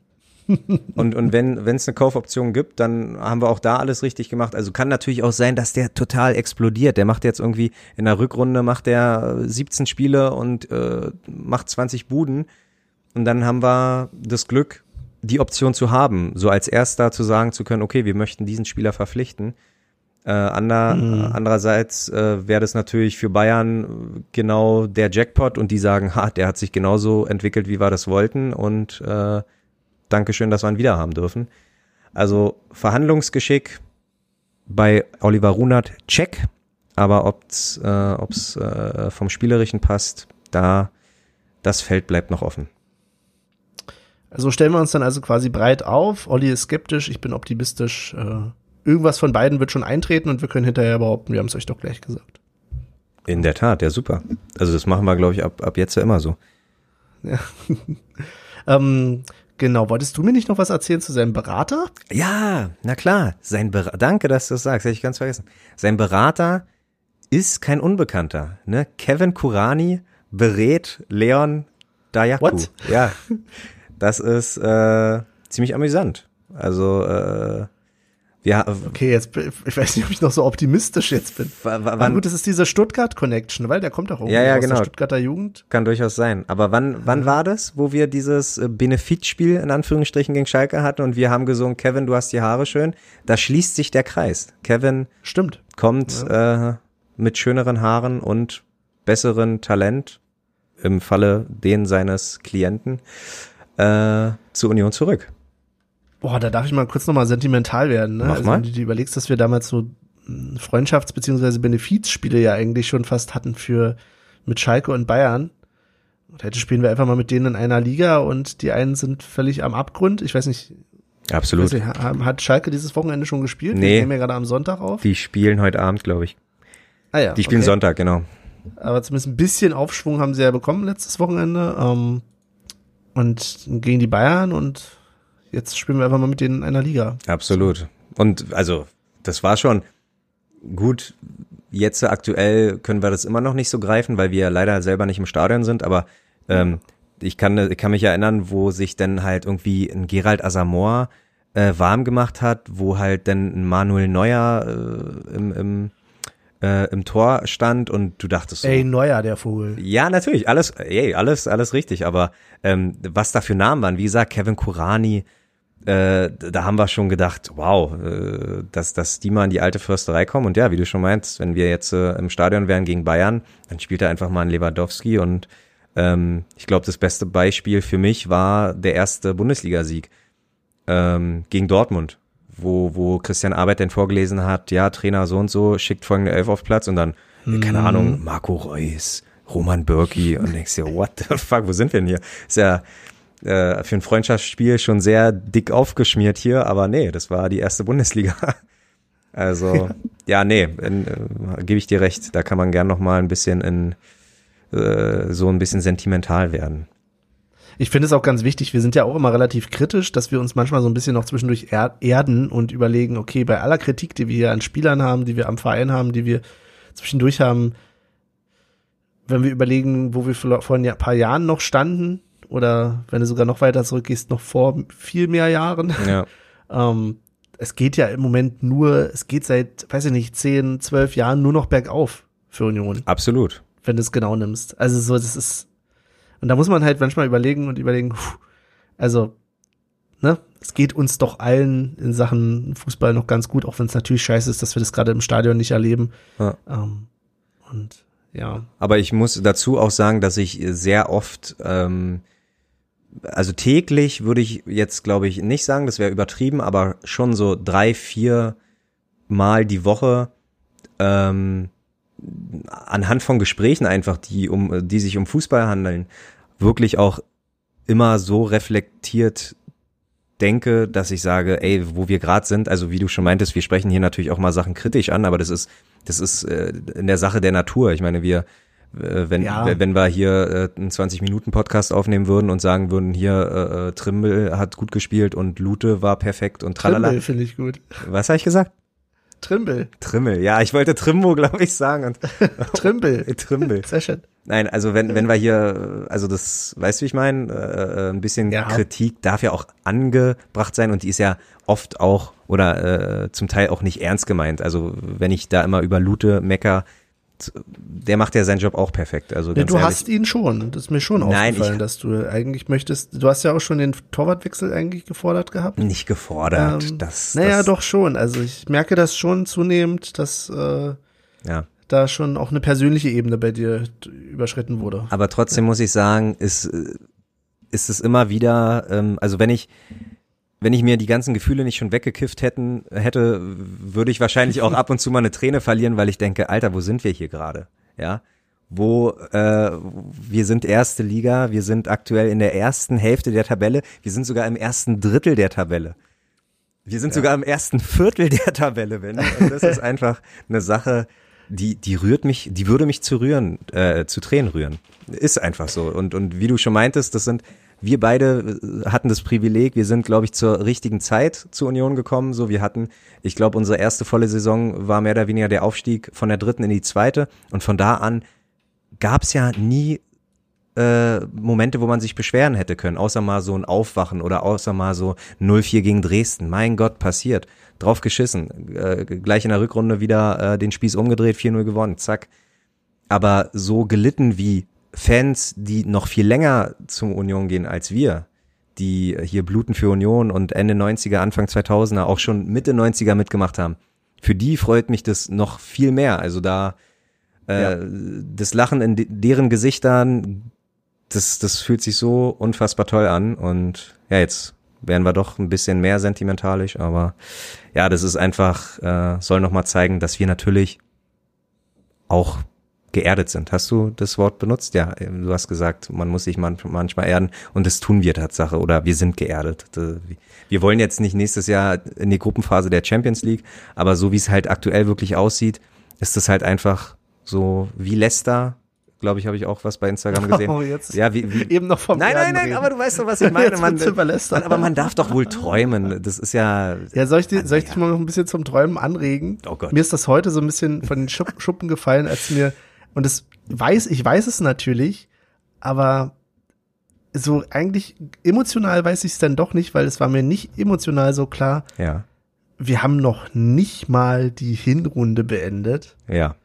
Und, und wenn es eine Kaufoption gibt, dann haben wir auch da alles richtig gemacht. Also kann natürlich auch sein, dass der total explodiert. Der macht jetzt irgendwie in der Rückrunde macht der äh, 17 Spiele und äh, macht 20 Buden. Und dann haben wir das Glück, die Option zu haben, so als erster zu sagen zu können, okay, wir möchten diesen Spieler verpflichten. Äh, ander, Mhm. Andererseits äh, wäre das natürlich für Bayern äh, genau der Jackpot und die sagen, ha, der hat sich genauso entwickelt, wie wir das wollten und äh, Dankeschön, dass wir ihn wieder haben dürfen. Also Verhandlungsgeschick bei Oliver Runert, check. Aber ob's, äh, ob's äh, vom Spielerischen passt, da das Feld bleibt noch offen. Also stellen wir uns dann also quasi breit auf. Olli ist skeptisch, ich bin optimistisch. Äh, irgendwas von beiden wird schon eintreten und wir können hinterher behaupten, wir haben es euch doch gleich gesagt. In der Tat, ja super. Also das machen wir, glaube ich, ab, ab jetzt ja immer so. Ähm, genau, wolltest du mir nicht noch was erzählen zu seinem Berater? Ja, na klar. Sein Ber Danke, dass du das sagst. Hätte ich ganz vergessen. Sein Berater ist kein Unbekannter. Ne? Kevin Kurani berät Leon Dayaku. What? Ja. Das ist äh, ziemlich amüsant. Also äh, wir Okay, jetzt, ich weiß nicht, ob ich noch so optimistisch jetzt bin. w- w- Aber wann, gut, das ist diese Stuttgart-Connection, weil der kommt doch irgendwie Ja, ja, aus genau. der Stuttgarter Jugend. kann durchaus sein. Aber wann wann war das, wo wir dieses äh, Benefitspiel in Anführungsstrichen gegen Schalke hatten und wir haben gesungen, Kevin, du hast die Haare schön. Da schließt sich der Kreis. Kevin Stimmt. kommt äh, mit schöneren Haaren und besseren Talent im Falle den seines Klienten äh, zur Union zurück. Boah, da darf ich mal kurz nochmal sentimental werden. Ne? Mach also, mal. wenn du dir überlegst, dass wir damals so mh, Freundschafts- bzw. Benefizspiele ja eigentlich schon fast hatten für mit Schalke und Bayern. Und heute spielen wir einfach mal mit denen in einer Liga und die einen sind völlig am Abgrund. Ich weiß nicht, Absolut. weiß nicht hat Schalke dieses Wochenende schon gespielt? Nee. Wir nehmen ja gerade am Sonntag auf. Die spielen heute Abend, glaube ich. ah ja, Die spielen okay. Sonntag, genau. Aber zumindest ein bisschen Aufschwung haben sie ja bekommen letztes Wochenende. Ähm, und gegen die Bayern und jetzt spielen wir einfach mal mit denen in einer Liga. Absolut. Und also, das war schon gut. Jetzt aktuell können wir das immer noch nicht so greifen, weil wir leider selber nicht im Stadion sind, aber ähm, ich kann, ich kann mich erinnern, wo sich dann halt irgendwie ein Gerald Asamoah äh, warm gemacht hat, wo halt dann ein Manuel Neuer äh, im, im, äh, im Tor stand und du dachtest so, Ey, Neuer, der Vogel. ja, natürlich, alles, ey, alles, alles richtig, aber ähm, was da für Namen waren, wie gesagt, Kevin Kurani, äh, da haben wir schon gedacht, wow, äh, dass, dass die mal in die alte Försterei kommen. Und ja, wie du schon meinst, wenn wir jetzt äh, im Stadion wären gegen Bayern, dann spielt er einfach mal ein Lewandowski und ähm, ich glaube, das beste Beispiel für mich war der erste Bundesligasieg ähm, gegen Dortmund, wo, wo Christian Arbeit denn vorgelesen hat, ja, Trainer so und so, schickt folgende Elf auf Platz und dann, äh, keine Ahnung, Marco Reus, Roman Birki und denkst dir, what the fuck, wo sind wir denn hier? Ist ja äh, für ein Freundschaftsspiel schon sehr dick aufgeschmiert hier, aber nee, das war die erste Bundesliga. Also, ja, nee, äh, gebe ich dir recht, da kann man gern noch mal ein bisschen in äh, so ein bisschen sentimental werden. Ich finde es auch ganz wichtig, wir sind ja auch immer relativ kritisch, dass wir uns manchmal so ein bisschen noch zwischendurch er erden und überlegen, okay, bei aller Kritik, die wir hier an Spielern haben, die wir am Verein haben, die wir zwischendurch haben, wenn wir überlegen, wo wir vor ein paar Jahren noch standen, oder wenn du sogar noch weiter zurückgehst, noch vor viel mehr Jahren, Ja, ähm, es geht ja im Moment nur, es geht seit, weiß ich nicht, 10, 12 Jahren nur noch bergauf für Union, absolut. wenn du es genau nimmst. Also so, das ist, und da muss man halt manchmal überlegen und überlegen, puh, also, ne, es geht uns doch allen in Sachen Fußball noch ganz gut, auch wenn es natürlich scheiße ist, dass wir das gerade im Stadion nicht erleben. Ja. Ähm, und ja, Aber ich muss dazu auch sagen, dass ich sehr oft, ähm, also täglich würde ich jetzt, glaube ich, nicht sagen, das wäre übertrieben, aber schon so drei, vier Mal die Woche ähm, anhand von Gesprächen einfach, die um, die sich um Fußball handeln, wirklich auch immer so reflektiert denke, dass ich sage, ey, wo wir gerade sind, also wie du schon meintest, wir sprechen hier natürlich auch mal Sachen kritisch an, aber das ist, das ist äh, in der Sache der Natur. Ich meine, wir, wenn, Ja. wenn wir hier äh, einen 20-Minuten-Podcast aufnehmen würden und sagen würden, hier äh, äh, Trimbel hat gut gespielt und Lute war perfekt und tralala. Trimbel finde ich gut. Was habe ich gesagt? Trimbel, Trimmel. Ja, ich wollte Trimbo, glaube ich, sagen. Und Trimbel. Trimbel. Sehr schön. Nein, also wenn, wenn wir hier, also das, weißt du, wie ich meine, äh, äh, ein bisschen Ja. Kritik darf ja auch angebracht sein und die ist ja oft auch oder äh, zum Teil auch nicht ernst gemeint. Also wenn ich da immer über Lute mecker, der macht ja seinen Job auch perfekt. Also Ja, du ehrlich, hast ihn schon. Das ist mir schon Nein, aufgefallen, dass du eigentlich möchtest. Du hast ja auch schon den Torwartwechsel eigentlich gefordert gehabt. nicht gefordert. Ähm, das, naja, das, doch schon. Also ich merke das schon zunehmend, dass äh, Ja. da schon auch eine persönliche Ebene bei dir überschritten wurde. Aber trotzdem muss ich sagen, ist, äh, ist es immer wieder, ähm, also wenn ich, wenn ich mir die ganzen Gefühle nicht schon weggekifft hätten, hätte, würde ich wahrscheinlich auch ab und zu mal eine Träne verlieren, weil ich denke, Alter, wo sind wir hier gerade? Ja. Wo äh, wir sind erste Liga, wir sind aktuell in der ersten Hälfte der Tabelle, wir sind sogar im ersten Drittel der Tabelle. Wir sind sogar im ersten Viertel der Tabelle, wenn. Und das ist einfach eine Sache, die, die rührt mich, die würde mich zu rühren, äh, zu Tränen rühren. Ist einfach so. Und, und wie du schon meintest, das sind, wir beide äh, hatten das Privileg, wir sind, glaube ich, zur richtigen Zeit zur Union gekommen. So, wir hatten, ich glaube, unsere erste volle Saison war mehr oder weniger der Aufstieg von der dritten in die zweite. Und von da an gab es ja nie äh, Momente, wo man sich beschweren hätte können, außer mal so ein Aufwachen oder außer mal so 0-4 gegen Dresden. Mein Gott, passiert. Drauf geschissen. Äh, gleich in der Rückrunde wieder äh, den Spieß umgedreht, 4-0 gewonnen, zack. Aber so gelitten wie Fans, die noch viel länger zum Union gehen als wir, die hier bluten für Union und Ende 90er, Anfang 2000er, auch schon Mitte 90er mitgemacht haben, für die freut mich das noch viel mehr. Also da äh, Ja. das Lachen in de deren Gesichtern, das, das fühlt sich so unfassbar toll an. Und ja, jetzt werden wir doch ein bisschen mehr sentimentalisch, aber ja, das ist einfach, äh, soll nochmal zeigen, dass wir natürlich auch geerdet sind. Hast du das Wort benutzt? Ja, du hast gesagt, man muss sich manchmal erden und das tun wir Tatsache oder wir sind geerdet. Wir wollen jetzt nicht nächstes Jahr in die Gruppenphase der Champions League, aber so wie es halt aktuell wirklich aussieht, ist es halt einfach so wie Leicester glaube ich, habe ich auch was bei Instagram gesehen. Oh, jetzt ja, wie, wie, eben noch vom Nein, nein, nein, reden. aber du weißt doch, was ich meine. Man, man, aber man darf doch wohl träumen. Das ist ja. Ja, soll ich, dir, soll ich dich mal noch ein bisschen zum Träumen anregen? Oh Gott. Mir ist das heute so ein bisschen von den Schuppen gefallen, als mir und das weiß, ich weiß es natürlich, aber so eigentlich emotional weiß ich es dann doch nicht, weil es war mir nicht emotional so klar. Ja. Wir haben noch nicht mal die Hinrunde beendet. Ja.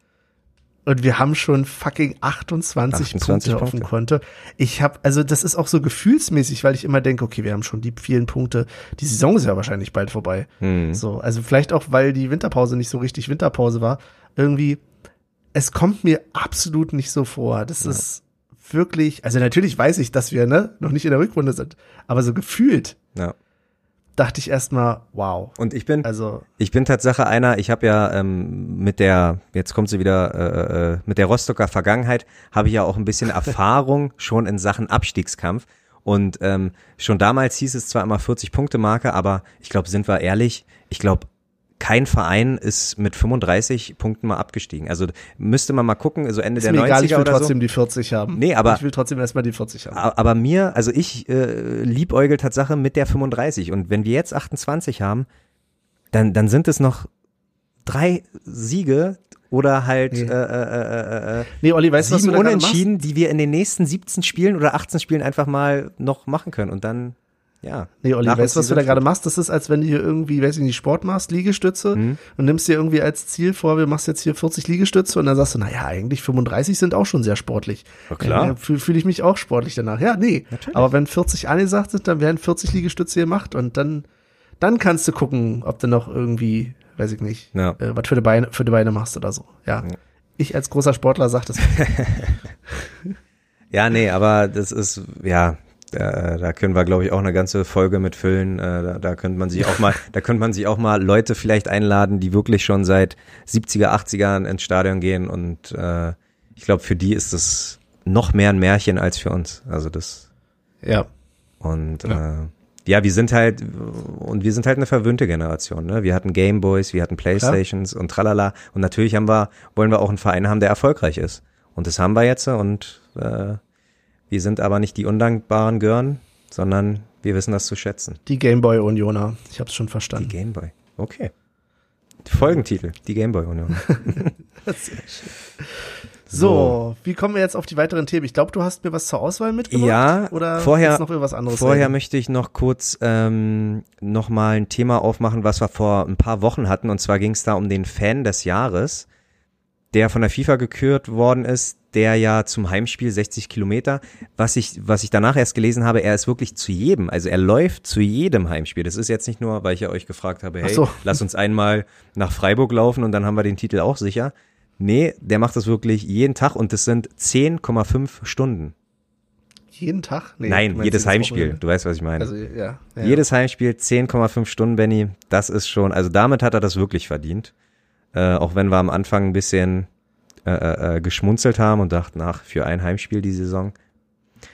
Und wir haben schon fucking 28, 28 Punkte, auf dem Konto. Ich habe, also das ist auch so gefühlsmäßig, weil ich immer denke, okay, wir haben schon die vielen Punkte. Die Saison ist ja wahrscheinlich bald vorbei. Hm. So, also vielleicht auch, weil die Winterpause nicht so richtig Winterpause war. Irgendwie, es kommt mir absolut nicht so vor. Das ist wirklich, also natürlich weiß ich, dass wir ne, noch nicht in der Rückrunde sind, aber so gefühlt Ja. dachte ich erstmal, wow. Und ich bin, Also, ich bin Tatsache einer, ich habe ja ähm, mit der, jetzt kommt sie wieder, äh, äh, mit der Rostocker Vergangenheit, habe ich ja auch ein bisschen Erfahrung schon in Sachen Abstiegskampf. Und ähm, schon damals hieß es zwar immer 40-Punkte-Marke, aber ich glaube, sind wir ehrlich, ich glaube, kein Verein ist mit 35 Punkten mal abgestiegen. Also müsste man mal gucken, so Ende ist der mir 90er egal, ich will oder so. trotzdem die 40 haben. Nee, aber- Ich will trotzdem erstmal die 40 haben. Aber mir, also ich äh, liebäugel Tatsache mit der 35 und wenn wir jetzt 28 haben, dann, dann sind es noch drei Siege oder halt Nee. äh, äh, äh, äh, Nee, Olli, weißt du, was du sieben? Unentschieden, die wir in den nächsten 17 Spielen oder 18 Spielen einfach mal noch machen können und dann, ja. Nee, Olli, nach weißt du, was du da gerade machst? Das ist, als wenn du hier irgendwie, weiß ich nicht, Sport machst, Liegestütze Mhm. und nimmst dir irgendwie als Ziel vor, wir machst jetzt hier 40 Liegestütze und dann sagst du, naja, eigentlich 35 sind auch schon sehr sportlich. Ja, klar. Ja, Fühle fühl ich mich auch sportlich danach. Ja, nee. Natürlich. Aber wenn 40 angesagt sind, dann werden 40 Liegestütze gemacht und dann, dann kannst du gucken, ob du noch irgendwie, weiß ich nicht, Ja. äh, was für die Beine, für die Beine machst oder so. Ja. Ich als großer Sportler sag das. Ja, nee, aber das ist, ja, da, da können wir, glaube ich, auch eine ganze Folge mit füllen. Äh, da, da könnte man sich auch mal, da könnte man sich auch mal Leute vielleicht einladen, die wirklich schon seit 70er, 80ern ins Stadion gehen und äh, ich glaube, für die ist das noch mehr ein Märchen als für uns. Also das ja. und ja. Äh, ja, wir sind halt und wir sind halt eine verwöhnte Generation. Ne? Wir hatten Gameboys, wir hatten Playstations und tralala. Und natürlich haben wir, wollen wir auch einen Verein haben, der erfolgreich ist. Und das haben wir jetzt und äh, wir sind aber nicht die undankbaren Gören, sondern wir wissen das zu schätzen. Die Gameboy Unioner. Ich hab's schon Die verstanden. Gameboy. Okay. Folgentitel, die Gameboy Union. So, wie kommen wir jetzt auf die weiteren Themen? Ich glaube, du hast mir was zur Auswahl mitgebracht. Ja, oder vorher- noch irgendwas anderes Vorher reden? möchte ich noch kurz ähm, noch mal ein Thema aufmachen, was wir vor ein paar Wochen hatten. Und zwar ging es da um den Fan des Jahres, der von der FIFA gekürt worden ist, der ja zum Heimspiel 60 Kilometer, was ich, was ich danach erst gelesen habe, er ist wirklich zu jedem, also er läuft zu jedem Heimspiel. Das ist jetzt nicht nur, weil ich ja euch gefragt habe, hey, so. lass uns einmal nach Freiburg laufen und dann haben wir den Titel auch sicher. Nee, der macht das wirklich jeden Tag und das sind 10,5 Stunden. Jeden Tag? Nee, Nein, jedes Heimspiel. Du weißt, was ich meine. Also, ja. ja. Jedes Heimspiel 10,5 Stunden, Benny. Das ist schon, also damit hat er das wirklich verdient. Äh, auch wenn wir am Anfang ein bisschen äh, äh, äh, geschmunzelt haben und dachten, ach, für ein Heimspiel die Saison.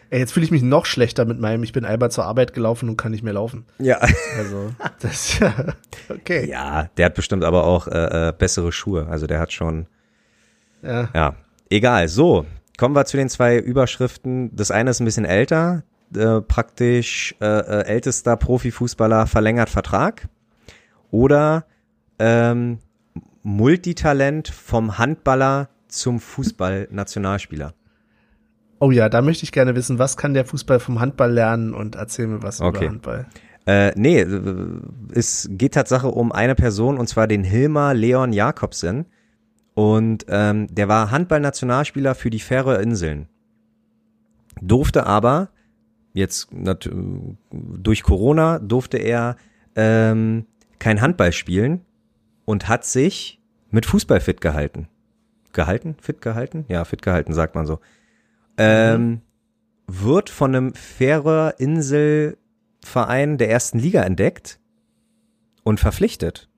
Ey, jetzt fühle ich mich noch schlechter mit meinem, ich bin einmal zur Arbeit gelaufen und kann nicht mehr laufen. Ja. Also, das ja, okay. Ja, der hat bestimmt aber auch äh, äh, bessere Schuhe. Also der hat schon, Ja. ja, egal. So, kommen wir zu den zwei Überschriften. Das eine ist ein bisschen älter, äh, praktisch äh, äh, ältester Profifußballer verlängert Vertrag. Oder ähm, Multitalent vom Handballer zum Fußballnationalspieler. Oh ja, da möchte ich gerne wissen, was kann der Fußball vom Handball lernen und erzähl mir was Okay. über Handball. Äh, nee, äh, es geht Tatsache um eine Person und zwar den Hilmar Leon Jakobsen. Und ähm, der war Handballnationalspieler für die Färöer Inseln. Durfte aber, jetzt durch Corona, durfte er ähm, kein Handball spielen und hat sich mit Fußball fit gehalten. Gehalten? Fit gehalten? Ja, fit gehalten, sagt man so. Ähm, wird von einem Färöer Insel Verein der ersten Liga entdeckt und verpflichtet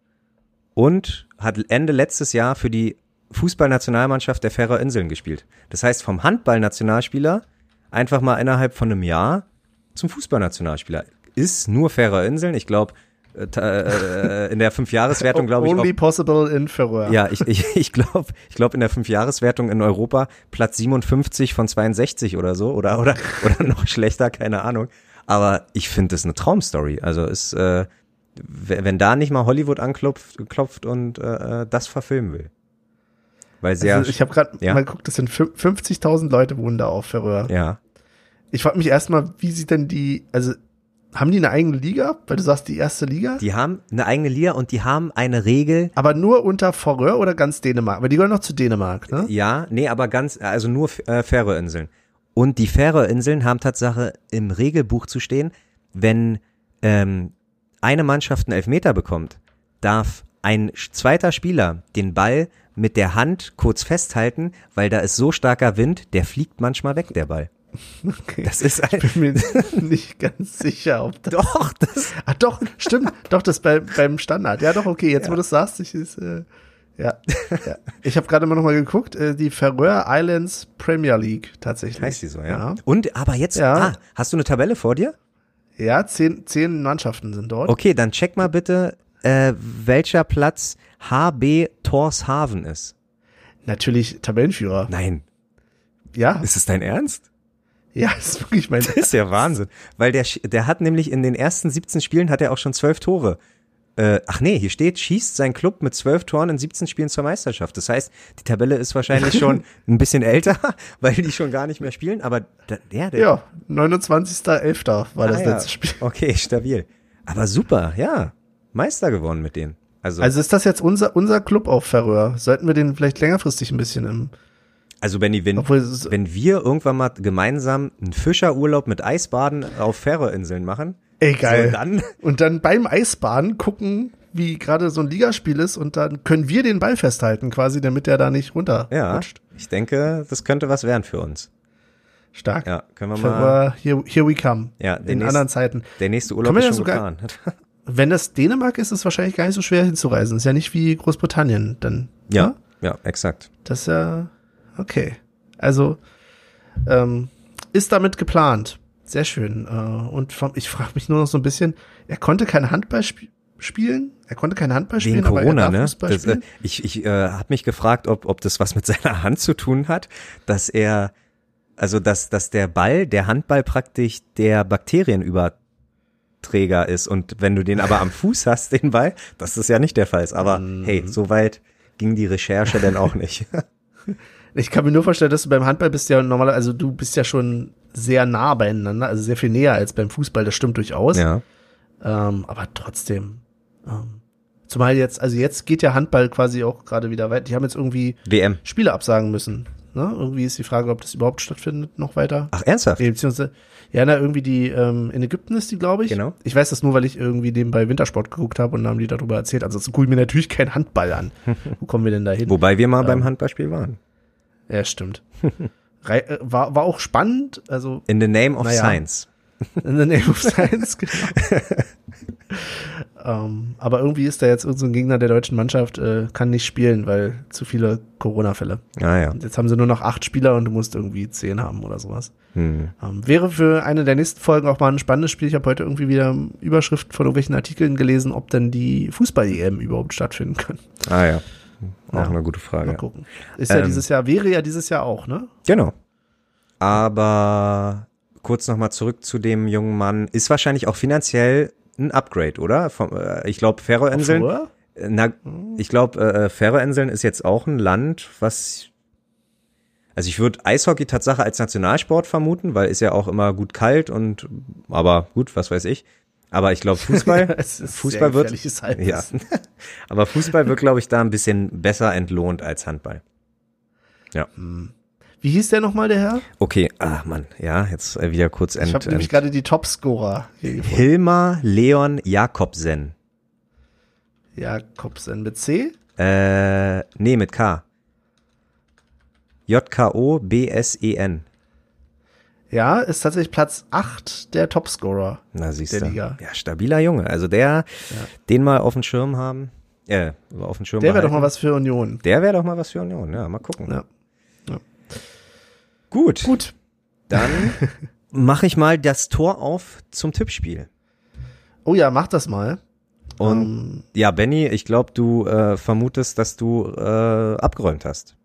und hat Ende letztes Jahr für die Fußballnationalmannschaft der Färöer Inseln gespielt. Das heißt, vom Handballnationalspieler einfach mal innerhalb von einem Jahr zum Fußballnationalspieler. Ist nur Färöer Inseln. Ich glaube, äh, in der Fünfjahreswertung, glaube ich. Only Auch, possible in Färöer. ja, ich, ich, ich glaube, ich glaube in der Fünfjahreswertung in Europa Platz 57 von 62 oder so oder oder oder noch schlechter, keine Ahnung. Aber ich finde das eine Traumstory. Also ist, äh, wenn da nicht mal Hollywood anklopft klopft und äh, äh, das verfilmen will. Weil sehr, also ich habe gerade Ja. mal geguckt, das sind fün- 50.000 Leute wohnen da auf Färöer. ja, Ich frage mich erstmal, wie sieht denn die, also haben die eine eigene Liga? Weil du sagst, die erste Liga? die haben eine eigene Liga und die haben eine Regel. Aber nur unter Färöer oder ganz Dänemark? Weil die gehören noch zu Dänemark, ne? Ja, nee, aber ganz, also nur äh, Färöerinseln. Und die Färöerinseln haben Tatsache im Regelbuch zu stehen, wenn ähm, eine Mannschaft einen Elfmeter bekommt, darf ein zweiter Spieler den Ball mit der Hand kurz festhalten, weil da ist so starker Wind, der fliegt manchmal weg, der Ball. Okay. Das ist ein, Ich bin mir nicht ganz sicher, ob das. doch, das, Ah, doch, stimmt. doch, das bei, beim Standard. Ja, doch, okay. Jetzt, wo du es sagst, ich ist, äh, ja, ja. Ich habe gerade mal nochmal geguckt, äh, die Färöer Islands Premier League tatsächlich. heißt die so, ja. Ja, Und, aber jetzt, Ja. ah, hast du eine Tabelle vor dir? ja zehn, zehn Mannschaften sind dort. Okay, dann check mal bitte, äh, welcher Platz HB Torshaven ist. Natürlich Tabellenführer. Nein, Ja, ist es dein Ernst? Ja, ist wirklich mein. Das ist ja Wahnsinn. Weil der, der hat nämlich in den ersten 17 Spielen hat er auch schon zwölf Tore. Äh, ach nee, hier steht, schießt sein Club mit zwölf Toren in 17 Spielen zur Meisterschaft. Das heißt, die Tabelle ist wahrscheinlich schon ein bisschen älter, weil die schon gar nicht mehr spielen. Aber da, der, der Ja, 29.11. war das ah, ja. letzte Spiel. Okay, stabil. Aber super, ja. Meister geworden mit denen. Also, also, Also ist das jetzt unser, unser Club auf Färöer? Sollten wir den vielleicht längerfristig ein bisschen im, also Benny, wenn, wenn wir irgendwann mal gemeinsam einen Fischerurlaub mit Eisbaden auf Färöerinseln machen, ey geil. so dann und dann beim Eisbahn gucken, wie gerade so ein Ligaspiel ist und dann können wir den Ball festhalten quasi, damit der da nicht runterrutscht. Ja, ich denke, das könnte was werden für uns. Stark. Ja, können wir mal. Here, here we come. Ja, in nächste- anderen Zeiten. Der nächste Urlaub ist ja schon sogar- geplant. Wenn das Dänemark ist, ist es wahrscheinlich gar nicht so schwer hinzureisen. Ist ja nicht wie Großbritannien dann. Ja, ne? ja, exakt. Das ist ja okay. Also ähm, ist damit geplant. Sehr schön. Äh, und vom, ich frage mich nur noch so ein bisschen, er konnte kein Handball sp spielen? Er konnte kein Handball Wegen spielen, aber Corona, ne? Das, äh, spielen? ich ich äh, habe mich gefragt, ob, ob das was mit seiner Hand zu tun hat, dass er, also dass, dass der Ball, der Handball praktisch der Bakterienüberträger ist. Und wenn du den aber am Fuß hast, den Ball, das ist ja nicht der Fall. Aber Mhm. hey, so weit ging die Recherche denn auch nicht. Ich kann mir nur vorstellen, dass du beim Handball bist ja normaler, also du bist ja schon sehr nah beieinander, also sehr viel näher als beim Fußball, das stimmt durchaus. ja. Ähm, aber trotzdem. Ähm, zumal jetzt, also jetzt geht ja Handball quasi auch gerade wieder weiter. Die haben jetzt irgendwie WM. Spiele absagen müssen. Ne? Irgendwie ist die Frage, ob das überhaupt stattfindet, noch weiter. Ach, ernsthaft? Nee, beziehungsweise, ja, na, irgendwie die, ähm, in Ägypten ist die, glaube ich. Genau. Ich weiß das nur, weil ich irgendwie nebenbei Wintersport geguckt habe und dann haben die darüber erzählt. Also, gucke ich mir natürlich kein Handball an. Wo kommen wir denn da hin? Wobei wir mal Ähm. beim Handballspiel waren. Ja, stimmt. Äh, war, war auch spannend, also In the name of Naja. science. in the name of science, genau. ähm, aber irgendwie ist da jetzt irgendein so ein Gegner der deutschen Mannschaft, äh, kann nicht spielen, weil zu viele Corona-Fälle. Ah ja. Und jetzt haben sie nur noch acht Spieler und du musst irgendwie zehn haben oder sowas. Hm. Ähm, wäre für eine der nächsten Folgen auch mal ein spannendes Spiel. Ich habe heute irgendwie wieder Überschriften von irgendwelchen Artikeln gelesen, ob denn die Fußball-EM überhaupt stattfinden können. Ah ja. Auch Ja. eine gute Mal Frage. gucken. Ist ja Ähm. dieses Jahr, wäre ja dieses Jahr auch, ne? Genau. Aber kurz nochmal zurück zu dem jungen Mann. Ist wahrscheinlich auch finanziell ein Upgrade, oder? Vom, äh, ich glaube, Färöerinseln. Äh, Na, ich glaube, äh, Färöerinseln ist jetzt auch ein Land, was. Also ich würde Eishockey Tatsache als Nationalsport vermuten, weil ist ja auch immer gut kalt und aber gut, was weiß ich. Aber ich glaube Fußball, Fußball wird ja. Aber Fußball wird glaube ich da ein bisschen besser entlohnt als Handball. Wie hieß der nochmal, der Herr? Okay, ah Mann, ja, jetzt äh, wieder kurz ent, Ich habe nämlich gerade die Topscorer. Hilmar Leon Jakobsen. Jakobsen mit C. Äh, nee, mit K. J-K-O-B-S-E-N. Ja, ist tatsächlich Platz 8 der Topscorer. Na, siehst Der du. Liga. Ja, stabiler Junge. Also der, den mal auf dem Schirm haben. Äh, auf dem Schirm Der wäre doch mal was für Union. Der wäre doch mal was für Union. Ja, mal gucken. Ja. Ja. Gut, Gut. dann mache ich mal das Tor auf zum Tippspiel. Oh ja, mach das mal. Und Ähm, ja, Benny, ich glaube, du äh, vermutest, dass du äh, abgeräumt hast.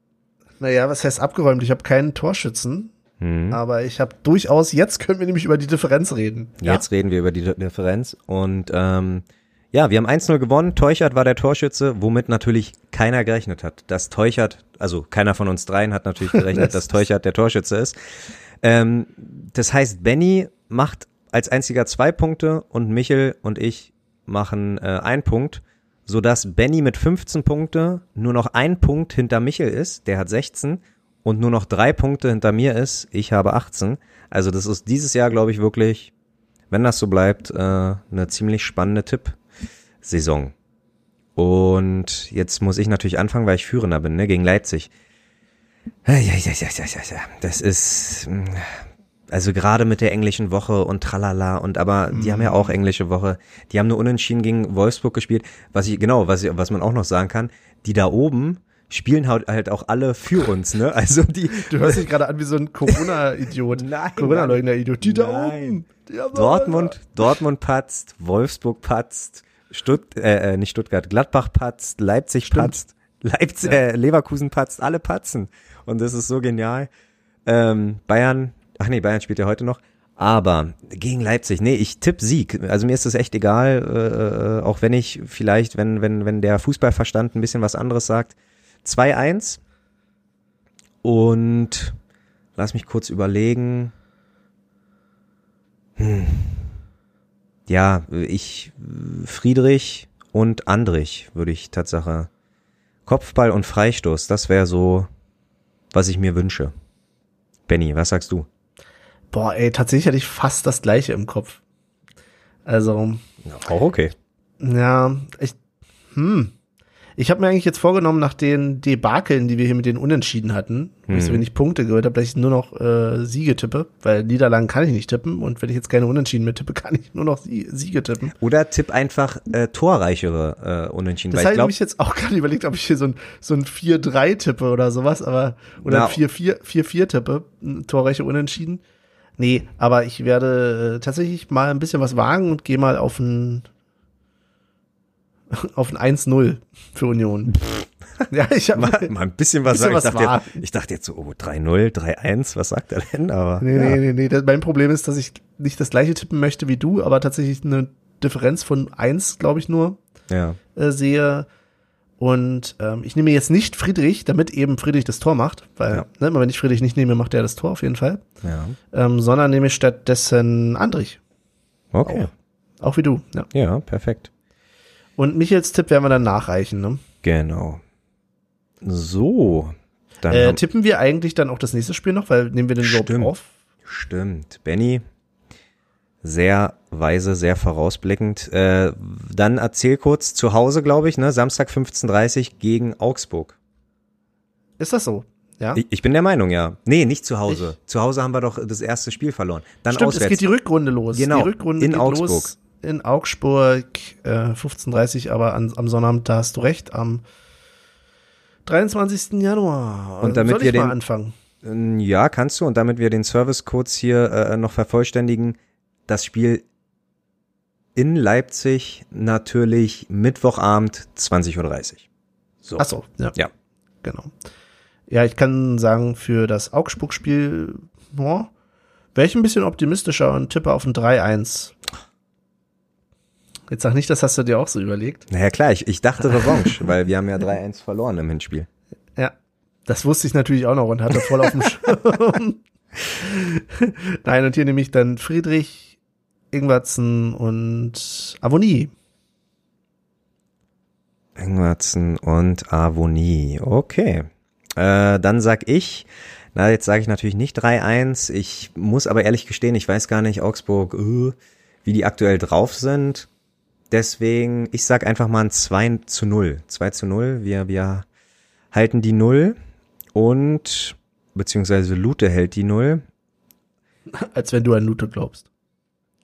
naja, was heißt abgeräumt? Ich habe keinen Torschützen, Hm. aber ich habe durchaus, jetzt können wir nämlich über die Differenz reden. Jetzt reden wir über die Differenz. Und ähm, ja, wir haben 1-0 gewonnen. Teuchert war der Torschütze, womit natürlich keiner gerechnet hat. Dass Teuchert, also keiner von uns dreien hat natürlich gerechnet, dass Teuchert der Torschütze ist. Ähm, das heißt, Benny macht als einziger zwei Punkte und Michel und ich machen äh, einen Punkt, sodass Benny mit 15 Punkte nur noch ein Punkt hinter Michel ist, der hat 16 und nur noch drei Punkte hinter mir ist, ich habe 18. Also das ist dieses Jahr, glaube ich, wirklich, wenn das so bleibt, äh, eine ziemlich spannende Tipp-Saison. Und jetzt muss ich natürlich anfangen, weil ich Führender bin, ne, gegen Leipzig. Ja, ja, ja, ja, ja, ja. Das ist, mh, also gerade mit der englischen Woche und tralala und aber die haben ja auch englische Woche. Die haben nur unentschieden gegen Wolfsburg gespielt. Was ich, genau, was, ich, was man auch noch sagen kann, die da oben spielen halt, halt auch alle für uns, ne? Also die, Du hörst dich gerade an wie so ein Corona-Idiot. Corona-Leugner-Idiot. Die da oben. Haben Dortmund, Dortmund patzt, Wolfsburg patzt, Stutt, äh, äh, nicht Stuttgart, Gladbach patzt, Leipzig Stimmt. patzt, Leipzig, äh, Leverkusen patzt, alle patzen. Und das ist so genial. Ähm, Bayern, ach nee, Bayern spielt ja heute noch. Aber gegen Leipzig, nee, ich tipp Sieg. Also mir ist das echt egal, äh, auch wenn ich vielleicht, wenn, wenn, wenn der Fußballverstand ein bisschen was anderes sagt. 2-1. Und lass mich kurz überlegen. Hm. Ja, ich, Friedrich und Andrich würde ich Tatsache. Kopfball und Freistoß, das wäre so, was ich mir wünsche. Benny, was sagst du? Boah, ey, tatsächlich hatte ich fast das gleiche im Kopf. Also, Auch okay. ja, ich, hm. Ich habe mir eigentlich jetzt vorgenommen, nach den Debakeln, die wir hier mit den Unentschieden hatten, wo ich so Hm. wenig Punkte gehört habe, dass ich nur noch äh, Siege tippe, weil Niederlagen kann ich nicht tippen und wenn ich jetzt keine Unentschieden mehr tippe, kann ich nur noch Sie Siege tippen. Oder tipp einfach äh, torreichere äh, Unentschieden. Das habe ich glaube, mich jetzt auch gerade überlegt, ob ich hier so ein, so ein 4-3 tippe oder sowas, aber, oder ein 4-4 4-4 tippe, Torreiche unentschieden. Nee, aber ich werde äh, tatsächlich mal ein bisschen was wagen und gehe mal auf ein, auf ein 1-0 für Union. ja, ich habe mal, mal ein bisschen was sagen. Ich, dachte wahr. jetzt, ich dachte jetzt so, oh, 3-0, 3-1, was sagt er denn? Aber Nee, ja. nee, nee, nee. Mein Problem ist, dass ich nicht das gleiche tippen möchte wie du, aber tatsächlich eine Differenz von 1, glaube ich, nur ja. äh, sehe. Und ähm, ich nehme jetzt nicht Friedrich, damit eben Friedrich das Tor macht, weil, Ja. ne, wenn ich Friedrich nicht nehme, macht er das Tor auf jeden Fall. Ja. Ähm, sondern nehme ich stattdessen Andrich. Okay. Auch wie du, ja. Ja, perfekt. Und Michels Tipp werden wir dann nachreichen, ne? Genau. So. Dann Äh, tippen wir eigentlich dann auch das nächste Spiel noch, weil nehmen wir den Stimmt. auf? Stimmt. Benny, sehr weise, sehr vorausblickend. Äh, dann erzähl kurz zu Hause, glaube ich, ne? Samstag 15.30 gegen Augsburg. Ist das so? Ja. Ich, ich bin der Meinung, ja. Nee, nicht zu Hause. Zu Hause haben wir doch das erste Spiel verloren. Dann Stimmt, auswärts. es geht die Rückrunde los. Genau, Die Rückrunde in Augsburg. los in Augsburg, äh, 15.30 aber an, am Sonnabend, da hast du recht, am 23. Januar. Und damit Soll wir mal den- anfangen? Ja, kannst du. Und damit wir den Service kurz hier äh, noch vervollständigen, das Spiel in Leipzig natürlich Mittwochabend 20.30 Uhr. So. Ach so, ja. Ja. Genau. Ja, ich kann sagen, für das Augsburg-Spiel, boah, wäre ich ein bisschen optimistischer und tippe auf ein 3-1. Jetzt sag nicht, das hast du dir auch so überlegt. Naja, klar, ich, ich dachte Revanche, weil wir haben ja 3-1 verloren im Hinspiel. Ja, das wusste ich natürlich auch noch und hatte voll auf dem Schirm. Nein, und hier nehme ich dann Friedrich, Ingwertsen und Avonie. Ingwertsen und Avonie. Okay. Äh, dann sag ich, na, jetzt sage ich natürlich nicht 3-1. Ich muss aber ehrlich gestehen, ich weiß gar nicht, Augsburg, äh, wie die aktuell drauf sind. Deswegen, ich sag einfach mal ein 2 zu 0. 2 zu 0. Wir, wir halten die 0 und, beziehungsweise Lute hält die 0. Als wenn du an Lute glaubst.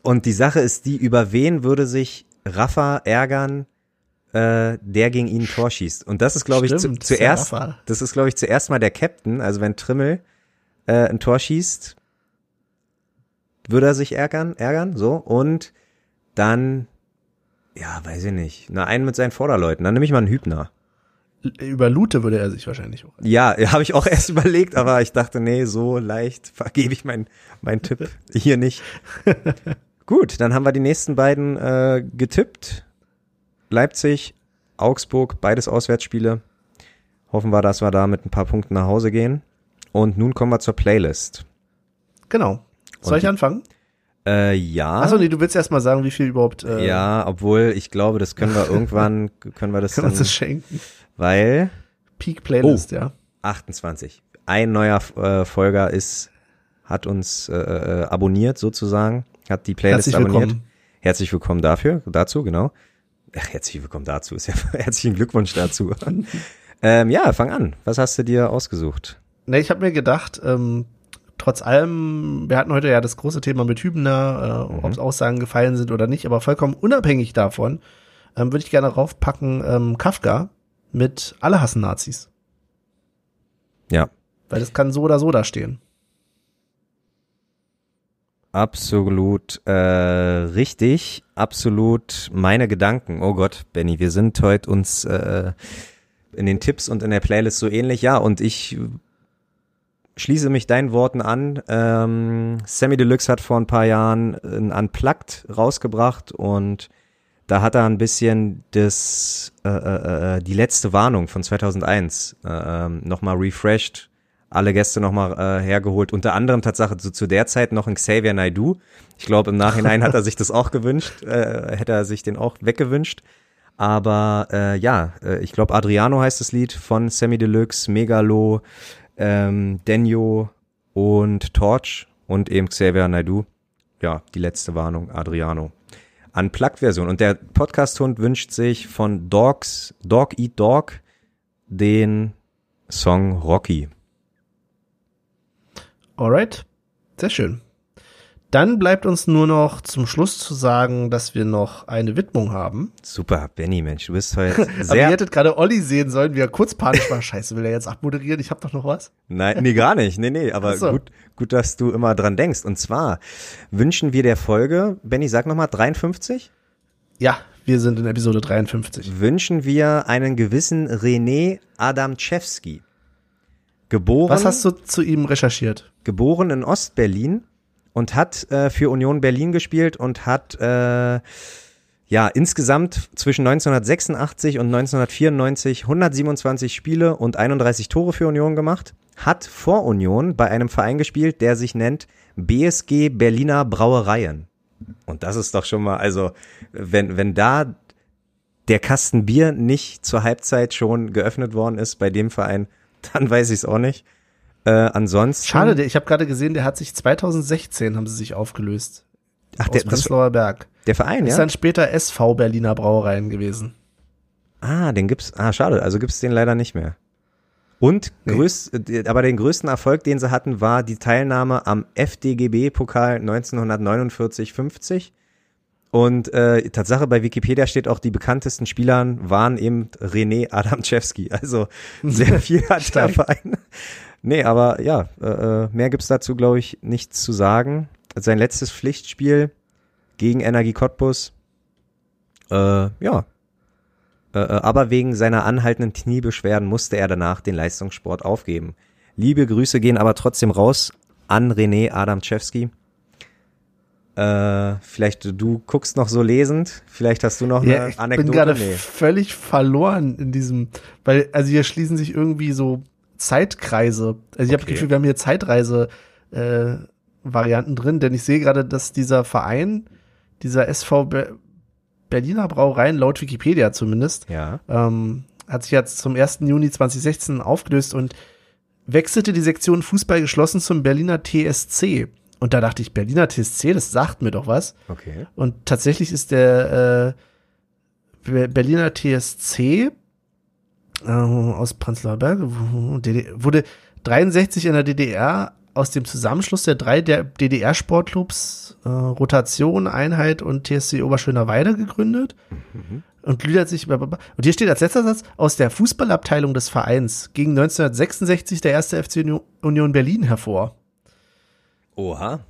Und die Sache ist die, über wen würde sich Rafa ärgern, äh, der gegen ihn ein Tor schießt. Und das ist, glaube ich, zu, zuerst, Server. das ist, glaube ich, zuerst mal der Captain. Also wenn Trimmel äh, ein Tor schießt, würde er sich ärgern, ärgern, so. Und dann, ja, weiß ich nicht, na, einen mit seinen Vorderleuten. Dann nehme ich mal einen Hübner. Über Lute würde er sich wahrscheinlich auch. Ja, habe ich auch erst überlegt, aber ich dachte, nee, so leicht vergebe ich meinen mein Tipp hier nicht. Gut, dann haben wir die nächsten beiden äh, getippt. Leipzig, Augsburg, beides Auswärtsspiele. Hoffen wir, dass wir da mit ein paar Punkten nach Hause gehen. Und nun kommen wir zur Playlist. Genau. Soll Und ich anfangen? Äh, ja. Achso, nee, du willst erst mal sagen, wie viel überhaupt äh, Ja, obwohl ich glaube, das können wir irgendwann, können wir das kann dann, uns das schenken. weil Peak Playlist, Oh. ja. 28. Ein neuer äh, Folger ist, hat uns äh, äh, abonniert sozusagen, hat die Playlist Herzlich abonniert. willkommen. Herzlich willkommen dafür, dazu, genau. Ach, herzlich willkommen dazu, ist ja herzlichen Glückwunsch dazu. ähm, ja, fang an. Was hast du dir ausgesucht? Ne, ich habe mir gedacht, ähm, trotz allem, wir hatten heute ja das große Thema mit Hübner, äh, Mhm. ob es Aussagen gefallen sind oder nicht, aber vollkommen unabhängig davon, ähm, würde ich gerne raufpacken, ähm, Kafka mit Alle hassen Nazis. Ja, Weil das kann so oder so da stehen. absolut äh, richtig, absolut meine Gedanken. Oh Gott, Benny, wir sind heute uns äh, in den Tipps und in der Playlist so ähnlich. Ja, und ich schließe mich deinen Worten an. Ähm, Sammy Deluxe hat vor ein paar Jahren ein Unplugged rausgebracht und da hat er ein bisschen das, äh, äh, äh, die letzte Warnung von 2001 äh, ähm, nochmal refreshed, alle Gäste nochmal äh, hergeholt, unter anderem Tatsache zu, zu der Zeit noch ein Xavier Naidoo. Ich glaube, im Nachhinein hat er sich das auch gewünscht, äh, hätte er sich den auch weggewünscht. Aber äh, ja, äh, ich glaube, Adriano heißt das Lied von Sammy Deluxe, Megalo, ähm, Denyo und Torch und eben Xavier Naidoo. Ja, die letzte Warnung, Adriano. Unplugged-Version. Und der Podcast-Hund wünscht sich von Dogs, Dog Eat Dog den Song Rocky. Alright, sehr schön. Dann bleibt uns nur noch zum Schluss zu sagen, dass wir noch eine Widmung haben. Super, Benny, Mensch, du bist heute Aber ihr sehr. hättet gerade Olli sehen sollen, wie er kurz panisch war. Scheiße, will er jetzt abmoderieren? Ich hab doch noch was. Nein, nee, gar nicht. Nee, nee, aber so. gut, gut, dass du immer dran denkst. Und zwar wünschen wir der Folge, Benny, sag nochmal, 53? Ja, wir sind in Episode 53. Wünschen wir einen gewissen René Adamczewski. Geboren. Was hast du zu ihm recherchiert? geboren in Ostberlin und hat äh, für Union Berlin gespielt und hat äh, ja insgesamt zwischen 1986 und 1994 127 Spiele und 31 Tore für Union gemacht. Hat vor Union bei einem Verein gespielt, der sich nennt BSG Berliner Brauereien. Und das ist doch schon mal, also wenn wenn da der Kasten Bier nicht zur Halbzeit schon geöffnet worden ist bei dem Verein, dann weiß ich es auch nicht. Äh, ansonsten Schade, der- ich habe gerade gesehen, der hat sich 2016 haben sie sich aufgelöst. Ach, der, Prenzlauer Berg. der Verein, Ist ja? dann später SV Berliner Brauereien gewesen. Ah, den gibt's. Ah, schade. Also gibt's den leider nicht mehr. Und Nee. größt, äh, aber den größten Erfolg, den sie hatten, war die Teilnahme am FDGB-Pokal 1949-50. Und äh, Tatsache bei Wikipedia steht auch, die bekanntesten Spielern waren eben René Adamczewski. Also sehr viel hat der. Verein. Nee, aber ja, äh, äh, mehr gibt's dazu, glaube ich, nichts zu sagen. Sein letztes Pflichtspiel gegen Energie Cottbus. Äh, ja, äh, äh, aber wegen seiner anhaltenden Kniebeschwerden musste er danach den Leistungssport aufgeben. Liebe Grüße gehen aber trotzdem raus an René Adamczewski. Äh, vielleicht du guckst noch so lesend, vielleicht hast du noch Ja, eine ich Anekdote. bin gerade nee. völlig verloren in diesem, weil, also hier schließen sich irgendwie so Zeitkreise. Also ich habe das Okay. Gefühl, wir haben hier Zeitreise äh, Varianten drin, denn ich sehe gerade, dass dieser Verein, dieser SV Be Berliner Brauereien, laut Wikipedia zumindest, Ja. ähm, hat sich jetzt zum 1. Juni 2016 aufgelöst und wechselte die Sektion Fußball geschlossen zum Berliner TSC. Und da dachte ich, Berliner TSC, das sagt mir doch was. Okay. Und tatsächlich ist der äh, Be- Berliner TSC äh, aus Prenzlauer Berg wurde 63 in der DDR aus dem Zusammenschluss der drei der DDR-Sportclubs äh, Rotation, Einheit und TSC Oberschöner-Weide gegründet mhm. und gliedert sich. Und hier steht als letzter Satz aus der Fußballabteilung des Vereins ging 1966 der erste FC Union Berlin hervor. Oha.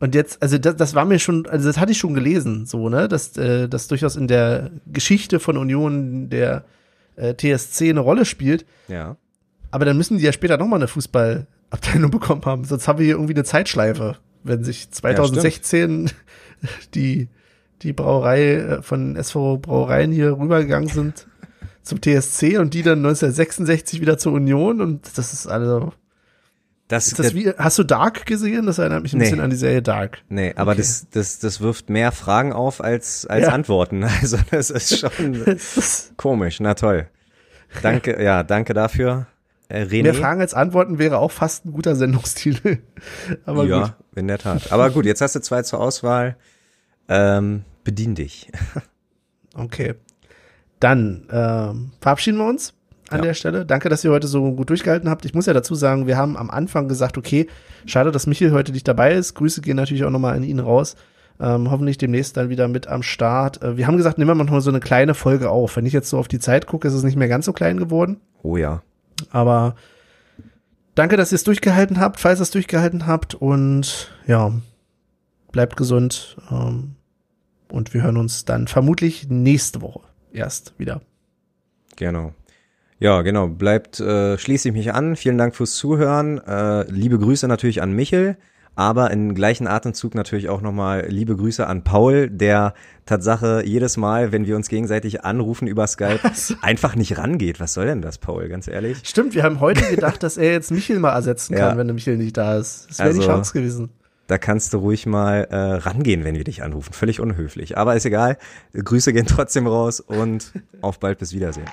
Und jetzt, also das, das war mir schon, also das hatte ich schon gelesen, so, ne, dass äh, das durchaus in der Geschichte von Union der äh, TSC eine Rolle spielt. Ja. Aber dann müssen die ja später nochmal eine Fußballabteilung bekommen haben. Sonst haben wir hier irgendwie eine Zeitschleife, wenn sich 2016 ja, die, die Brauerei äh, von SV Brauereien hier rübergegangen sind zum TSC und die dann 1966 wieder zur Union und das ist also das, ist das wie, hast du Dark gesehen? Das erinnert mich ein nee. bisschen an die Serie Dark. Nee, aber okay. das, das, das wirft mehr Fragen auf als, als ja. Antworten. Also das ist schon komisch. Na toll. Danke, ja, danke dafür. Äh, René. Mehr Fragen als Antworten wäre auch fast ein guter Sendungstitel. aber ja, gut. in der Tat. Aber gut, jetzt hast du zwei zur Auswahl. Ähm, bedien dich. okay. Dann ähm, verabschieden wir uns an ja. der Stelle. Danke, dass ihr heute so gut durchgehalten habt. Ich muss ja dazu sagen, wir haben am Anfang gesagt, okay, schade, dass Michael heute nicht dabei ist. Grüße gehen natürlich auch nochmal an ihn raus. Ähm, hoffentlich demnächst dann wieder mit am Start. Äh, wir haben gesagt, nehmen wir mal so eine kleine Folge auf. Wenn ich jetzt so auf die Zeit gucke, ist es nicht mehr ganz so klein geworden. Oh ja. Aber danke, dass ihr es durchgehalten habt, falls ihr es durchgehalten habt. Und ja, bleibt gesund. Ähm, und wir hören uns dann vermutlich nächste Woche erst wieder. Genau. Ja, genau. Bleibt, äh, schließe ich mich an. Vielen Dank fürs Zuhören. Äh, liebe Grüße natürlich an Michel, aber im gleichen Atemzug natürlich auch nochmal liebe Grüße an Paul, der Tatsache jedes Mal, wenn wir uns gegenseitig anrufen über Skype, Was? einfach nicht rangeht. Was soll denn das, Paul, ganz ehrlich? Stimmt, wir haben heute gedacht, dass er jetzt Michel mal ersetzen kann, ja. wenn der Michel nicht da ist. Das wäre also, die Chance gewesen. Da kannst du ruhig mal äh, rangehen, wenn wir dich anrufen. Völlig unhöflich. Aber ist egal. Grüße gehen trotzdem raus und auf bald bis Wiedersehen.